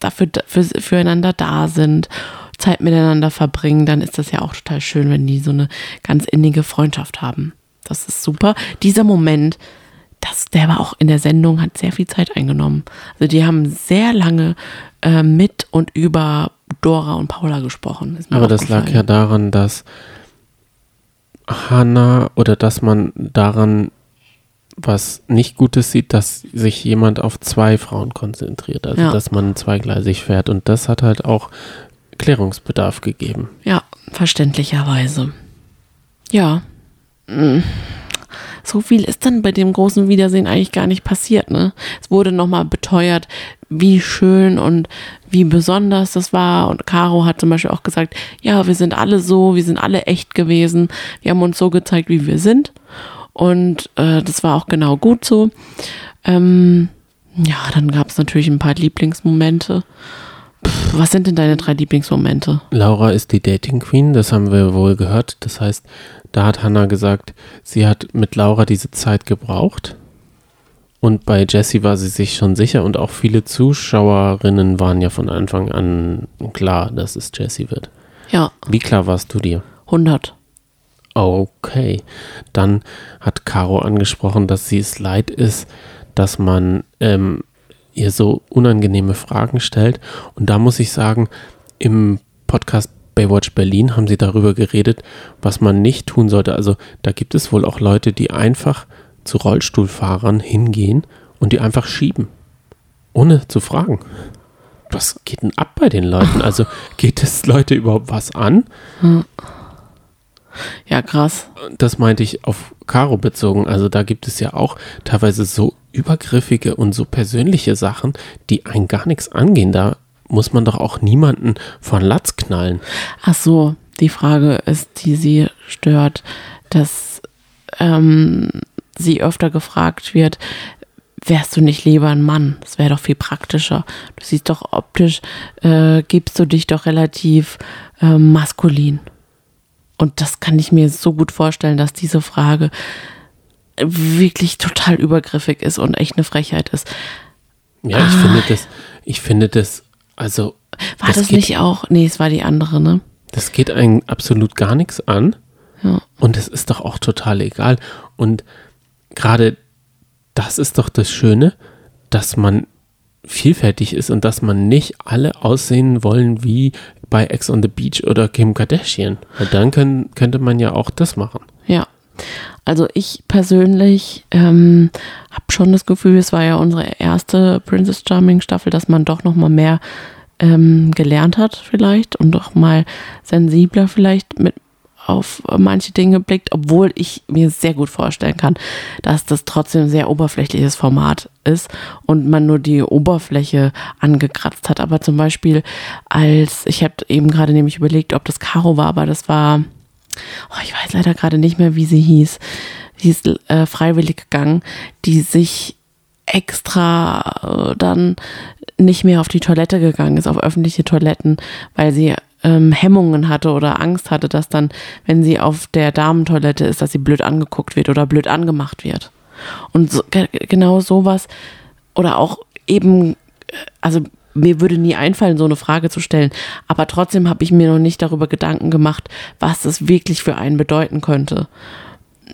dafür, für, füreinander da sind, Zeit miteinander verbringen, dann ist das ja auch total schön, wenn die so eine ganz innige Freundschaft haben. Das ist super. Dieser Moment, das, der war auch in der Sendung, hat sehr viel Zeit eingenommen. Also die haben sehr lange äh, mit und über Dora und Paula gesprochen. Aber das lag ja daran, dass Hannah oder dass man daran was nicht Gutes sieht, dass sich jemand auf zwei Frauen konzentriert, also ja. dass man zweigleisig fährt und das hat halt auch Klärungsbedarf gegeben. Ja, verständlicherweise. Ja. Hm. So viel ist dann bei dem großen Wiedersehen eigentlich gar nicht passiert, ne? Es wurde nochmal beteuert, wie schön und wie besonders das war. Und Caro hat zum Beispiel auch gesagt, ja, wir sind alle so, wir sind alle echt gewesen. Wir haben uns so gezeigt, wie wir sind. Und äh, das war auch genau gut so. Ähm, ja, dann gab es natürlich ein paar Lieblingsmomente. Was sind denn deine drei Lieblingsmomente? Laura ist die Dating Queen, das haben wir wohl gehört. Das heißt, da hat Hannah gesagt, sie hat mit Laura diese Zeit gebraucht und bei Jessie war sie sich schon sicher und auch viele Zuschauerinnen waren ja von Anfang an klar, dass es Jessie wird. Ja. Wie klar warst du dir? 100. Okay. Dann hat Caro angesprochen, dass sie es leid ist, dass man ähm, ihr so unangenehme Fragen stellt. Und da muss ich sagen, im Podcast Baywatch Berlin haben sie darüber geredet, was man nicht tun sollte. Also da gibt es wohl auch Leute, die einfach zu Rollstuhlfahrern hingehen und die einfach schieben, ohne zu fragen. Was geht denn ab bei den Leuten? Also geht es Leute überhaupt was an? Ja, krass. Das meinte ich auf Caro bezogen. Also da gibt es ja auch teilweise so übergriffige und so persönliche Sachen, die einen gar nichts angehen. Da muss man doch auch niemanden von Latz knallen. Ach so, die Frage ist, die sie stört, dass ähm, sie öfter gefragt wird, wärst du nicht lieber ein Mann? Das wäre doch viel praktischer. Du siehst doch optisch, äh, gibst du dich doch relativ äh, maskulin. Und das kann ich mir so gut vorstellen, dass diese Frage wirklich total übergriffig ist und echt eine Frechheit ist. Ja, ich ah. finde das, ich finde das, also. War das, das geht, nicht auch? Nee, es war die andere, ne? Das geht einen absolut gar nichts an. Ja. Und es ist doch auch total egal. Und gerade das ist doch das Schöne, dass man vielfältig ist und dass man nicht alle aussehen wollen wie bei Ex on the Beach oder Kim Kardashian. Weil dann können, könnte man ja auch das machen. Ja. Also ich persönlich ähm, habe schon das Gefühl, es war ja unsere erste Princess Charming Staffel, dass man doch noch mal mehr ähm, gelernt hat vielleicht und doch mal sensibler vielleicht mit auf manche Dinge blickt, obwohl ich mir sehr gut vorstellen kann, dass das trotzdem ein sehr oberflächliches Format ist und man nur die Oberfläche angekratzt hat. Aber zum Beispiel als, ich habe eben gerade nämlich überlegt, ob das Caro war, aber das war, oh, ich weiß leider gerade nicht mehr, wie sie hieß. Sie ist äh, freiwillig gegangen, die sich extra äh, dann nicht mehr auf die Toilette gegangen ist, auf öffentliche Toiletten, weil sie ähm, Hemmungen hatte oder Angst hatte, dass dann, wenn sie auf der Damentoilette ist, dass sie blöd angeguckt wird oder blöd angemacht wird. Und so, genau sowas oder auch eben, also mir würde nie einfallen, so eine Frage zu stellen, aber trotzdem habe ich mir noch nicht darüber Gedanken gemacht, was das wirklich für einen bedeuten könnte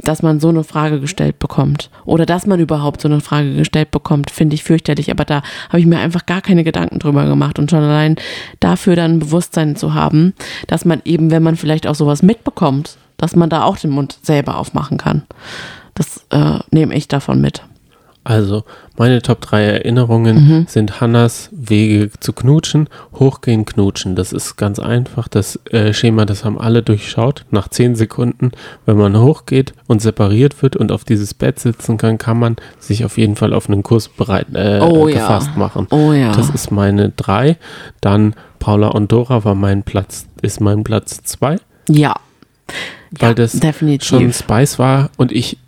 dass man so eine Frage gestellt bekommt oder dass man überhaupt so eine Frage gestellt bekommt, finde ich fürchterlich. Aber da habe ich mir einfach gar keine Gedanken drüber gemacht und schon allein dafür dann Bewusstsein zu haben, dass man eben, wenn man vielleicht auch sowas mitbekommt, dass man da auch den Mund selber aufmachen kann. Das äh, nehme ich davon mit. Also, meine Top 3 Erinnerungen mhm. sind Hannas Wege zu knutschen, hochgehen, knutschen. Das ist ganz einfach. Das äh, Schema, das haben alle durchschaut. Nach 10 Sekunden, wenn man hochgeht und separiert wird und auf dieses Bett sitzen kann, kann man sich auf jeden Fall auf einen Kurs bereit, äh, oh, gefasst ja. machen. Oh ja. Das ist meine 3. Dann Paula und Dora war mein Platz, ist mein Platz 2. Ja. Weil ja, das definitiv. schon Spice war und ich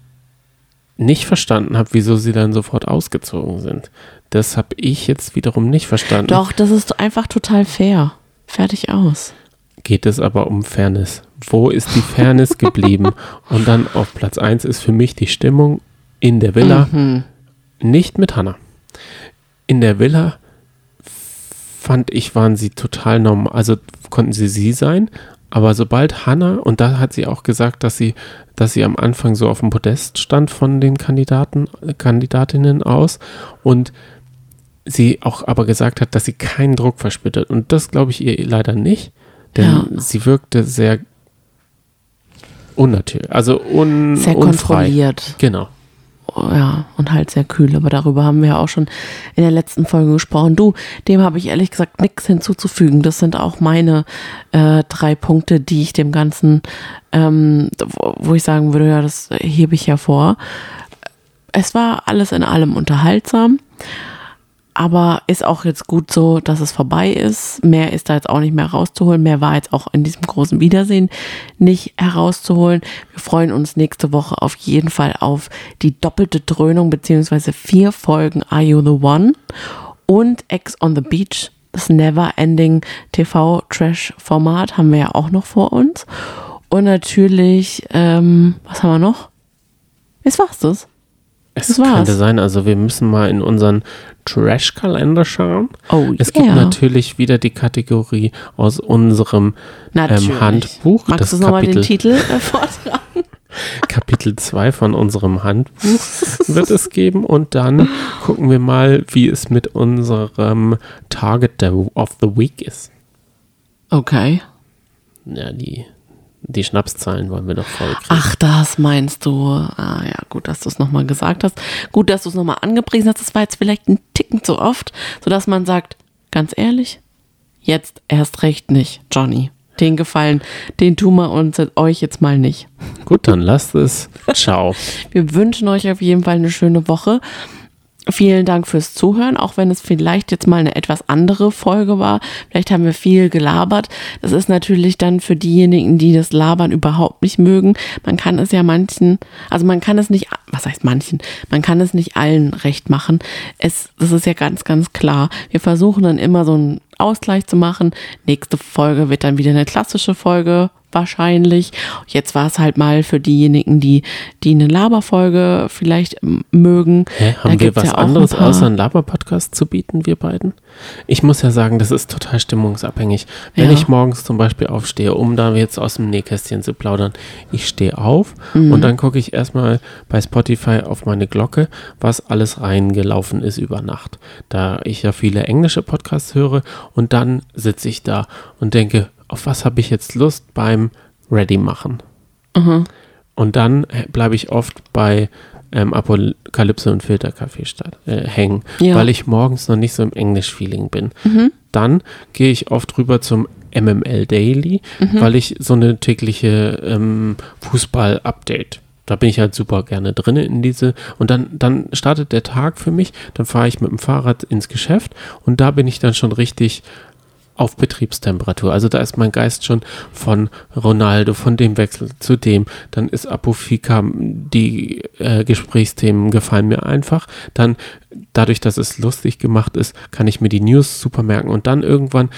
nicht verstanden habe, wieso sie dann sofort ausgezogen sind. Das habe ich jetzt wiederum nicht verstanden. Doch, das ist einfach total fair. Fertig aus. Geht es aber um Fairness. Wo ist die Fairness geblieben? Und dann auf Platz 1 ist für mich die Stimmung in der Villa. Mhm. Nicht mit Hannah. In der Villa fand ich, waren sie total normal. Also konnten sie sie sein, aber sobald Hannah, und da hat sie auch gesagt, dass sie, dass sie am Anfang so auf dem Podest stand von den Kandidaten, Kandidatinnen aus und sie auch aber gesagt hat, dass sie keinen Druck verspürt hat. Und das glaube ich ihr leider nicht, denn ja. sie wirkte sehr unnatürlich, also un, sehr unfrei. kontrolliert. Genau ja, und halt sehr kühl. Aber darüber haben wir ja auch schon in der letzten Folge gesprochen. Du, dem habe ich ehrlich gesagt nichts hinzuzufügen. Das sind auch meine äh, drei Punkte, die ich dem Ganzen, ähm, wo ich sagen würde, ja, das hebe ich hervor. Es war alles in allem unterhaltsam. Aber ist auch jetzt gut so, dass es vorbei ist. Mehr ist da jetzt auch nicht mehr rauszuholen. Mehr war jetzt auch in diesem großen Wiedersehen nicht herauszuholen. Wir freuen uns nächste Woche auf jeden Fall auf die doppelte Dröhnung beziehungsweise vier Folgen Are You the One und Ex on the Beach. Das Never-Ending TV-Trash-Format haben wir ja auch noch vor uns. Und natürlich, ähm, was haben wir noch? Jetzt war's das. Es das könnte sein, also wir müssen mal in unseren Trash-Kalender schauen. Oh, es yeah. gibt natürlich wieder die Kategorie aus unserem ähm, Handbuch. Magst du nochmal den Titel äh, vortragen? Kapitel 2 von unserem Handbuch wird es geben und dann gucken wir mal, wie es mit unserem Target of the Week ist. Okay. Ja, die die Schnapszahlen wollen wir doch voll kriegen. Ach, das meinst du. Ah ja, gut, dass du es nochmal gesagt hast. Gut, dass du es nochmal angepriesen hast. Das war jetzt vielleicht ein Ticken zu oft, sodass man sagt, ganz ehrlich, jetzt erst recht nicht, Johnny. Den Gefallen, den tun wir uns euch jetzt mal nicht. Gut, dann lasst es. Ciao. wir wünschen euch auf jeden Fall eine schöne Woche. Vielen Dank fürs Zuhören, auch wenn es vielleicht jetzt mal eine etwas andere Folge war. Vielleicht haben wir viel gelabert. Das ist natürlich dann für diejenigen, die das Labern überhaupt nicht mögen. Man kann es ja manchen, also man kann es nicht, was heißt manchen? Man kann es nicht allen recht machen. Es, das ist ja ganz, ganz klar. Wir versuchen dann immer so einen Ausgleich zu machen. Nächste Folge wird dann wieder eine klassische Folge wahrscheinlich. Jetzt war es halt mal für diejenigen, die, die eine Laberfolge vielleicht mögen. Hä, haben wir was ja anderes ein außer einen Laber-Podcast zu bieten, wir beiden? Ich muss ja sagen, das ist total stimmungsabhängig. Wenn ja. ich morgens zum Beispiel aufstehe, um da jetzt aus dem Nähkästchen zu plaudern, ich stehe auf mhm. und dann gucke ich erstmal bei Spotify auf meine Glocke, was alles reingelaufen ist über Nacht. Da ich ja viele englische Podcasts höre und dann sitze ich da und denke, auf was habe ich jetzt Lust beim Ready machen? Mhm. Und dann äh, bleibe ich oft bei ähm, Apokalypse und Filterkaffee statt, äh, hängen, Ja. weil ich morgens noch nicht so im Englisch-Feeling bin. Mhm. Dann gehe ich oft rüber zum MML Daily, Mhm. weil ich so eine tägliche ähm, Fußball-Update. Da bin ich halt super gerne drin in diese. Und dann, dann startet der Tag für mich. Dann fahre ich mit dem Fahrrad ins Geschäft und da bin ich dann schon richtig auf Betriebstemperatur. Also da ist mein Geist schon von Ronaldo, von dem Wechsel zu dem. Dann ist Apofika, die äh, Gesprächsthemen gefallen mir einfach. Dann, dadurch, dass es lustig gemacht ist, kann ich mir die News super merken. Und dann irgendwann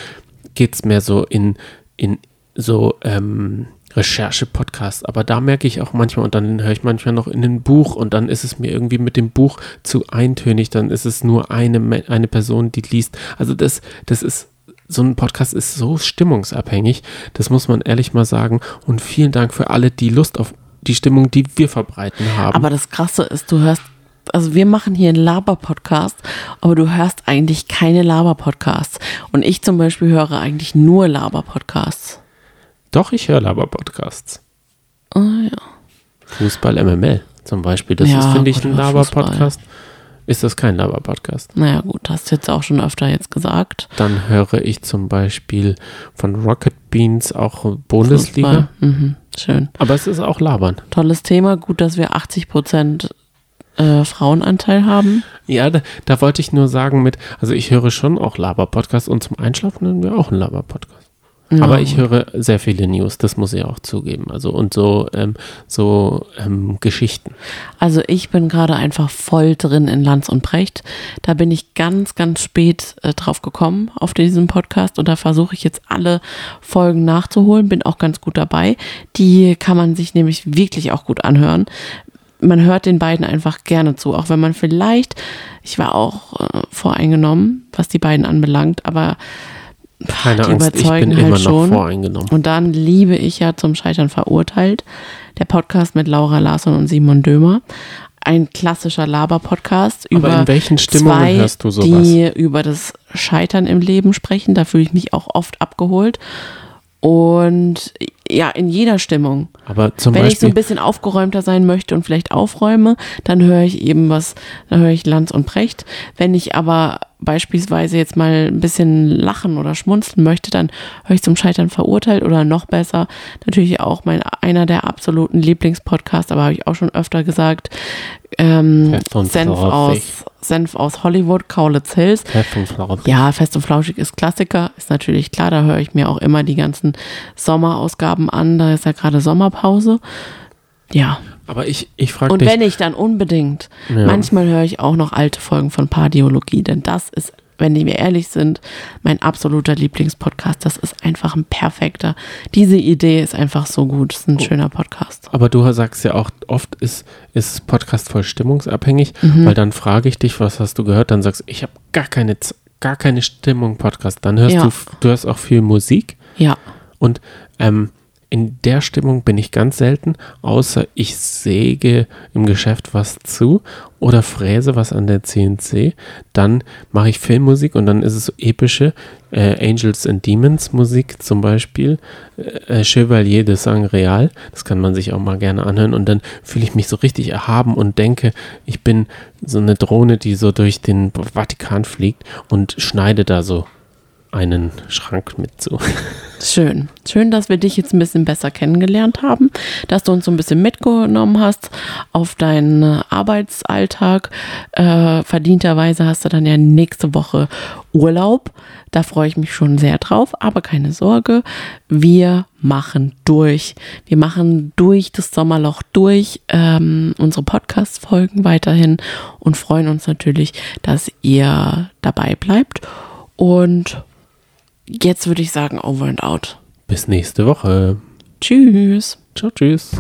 geht es mehr so in, in so ähm, Recherche-Podcast. Aber da merke ich auch manchmal, und dann höre ich manchmal noch in ein Buch und dann ist es mir irgendwie mit dem Buch zu eintönig. Dann ist es nur eine, eine Person, die liest. Also das, das ist so ein Podcast ist so stimmungsabhängig, das muss man ehrlich mal sagen. Und vielen Dank für alle, die Lust auf die Stimmung, die wir verbreiten haben. Aber das Krasse ist, du hörst, also wir machen hier einen Laber-Podcast, aber du hörst eigentlich keine Laber-Podcasts. Und ich zum Beispiel höre eigentlich nur Laber-Podcasts. Doch, ich höre Laber-Podcasts. Oh ja. Fußball MML zum Beispiel. Das Ja, ist, finde ich, ein. Laber-Podcast. Ist das kein Laber-Podcast? Naja, gut, hast du jetzt auch schon öfter jetzt gesagt. Dann höre ich zum Beispiel von Rocket Beans auch Bundesliga. Mhm, schön. Aber es ist auch Labern. Tolles Thema. Gut, dass wir 80 Prozent äh, Frauenanteil haben. Ja, da, da wollte ich nur sagen mit, also ich höre schon auch Laber-Podcasts und zum Einschlafen hören wir auch einen Laber-Podcast. Ja. Aber ich höre sehr viele News, das muss ich auch zugeben. Also und so, ähm, so ähm, Geschichten. Also ich bin gerade einfach voll drin in Lanz und Precht. Da bin ich ganz, ganz spät äh, drauf gekommen auf diesem Podcast und da versuche ich jetzt alle Folgen nachzuholen. Bin auch ganz gut dabei. Die kann man sich nämlich wirklich auch gut anhören. Man hört den beiden einfach gerne zu, auch wenn man vielleicht, ich war auch äh, voreingenommen, was die beiden anbelangt, aber Keine die Angst, ich überzeugen bin halt immer noch schon. voreingenommen. Und dann liebe ich ja zum Scheitern verurteilt. Der Podcast mit Laura Larsson und Simon Dömer. Ein klassischer Laber-Podcast Aber über in welchen Stimmungen zwei, hörst du sowas? die über das Scheitern im Leben sprechen. Da fühle ich mich auch oft abgeholt. Und ja, in jeder Stimmung. Aber zum Wenn ich so Beispiel, ein bisschen aufgeräumter sein möchte und vielleicht aufräume, dann höre ich eben was, dann höre ich Lanz und Precht. Wenn ich aber beispielsweise jetzt mal ein bisschen lachen oder schmunzeln möchte, dann höre ich zum Scheitern verurteilt oder noch besser, natürlich auch mein einer der absoluten Lieblingspodcasts, aber habe ich auch schon öfter gesagt, ähm, Fest und Senf flauschig. aus, Senf aus Hollywood, Kaulitz Hills. Pfefferflaut. Ja, Fest und Flauschig ist Klassiker, ist natürlich klar, da höre ich mir auch immer die ganzen Sommerausgaben an, da ist ja gerade Sommerpause. Ja, Aber ich, ich frage und dich, wenn ich dann unbedingt, Ja. manchmal höre ich auch noch alte Folgen von Pardiologie, denn das ist, wenn wir ehrlich sind, mein absoluter Lieblingspodcast. Das ist einfach ein perfekter. Diese Idee ist einfach so gut. Das ist Oh. ein schöner Podcast. aber du sagst ja auch, oft ist, ist Podcast voll stimmungsabhängig, Mhm. weil dann frage ich dich, was hast du gehört? Dann sagst du, ich habe gar keine, Z- gar keine Stimmung Podcast. Dann hörst Ja. du, du hörst auch viel Musik. Ja, Und ähm, in der Stimmung bin ich ganz selten, außer ich säge im Geschäft was zu oder fräse was an der CNC. Dann mache ich Filmmusik und dann ist es so epische äh, Angels and Demons Musik zum Beispiel. Äh, Chevalier de Sangreal. Das kann man sich auch mal gerne anhören. Und dann fühle ich mich so richtig erhaben und denke, ich bin so eine Drohne, die so durch den Vatikan fliegt und schneide da so einen Schrank mit zu. schön. Schön, dass wir dich jetzt ein bisschen besser kennengelernt haben, dass du uns so ein bisschen mitgenommen hast auf deinen Arbeitsalltag. Äh, verdienterweise hast du dann ja nächste Woche Urlaub. Da freue ich mich schon sehr drauf, aber keine Sorge, wir machen durch. Wir machen durch das Sommerloch durch ähm, unsere Podcast-Folgen weiterhin und freuen uns natürlich, dass ihr dabei bleibt. Und jetzt würde ich sagen, over and out. Bis nächste Woche. Tschüss. Ciao, tschüss.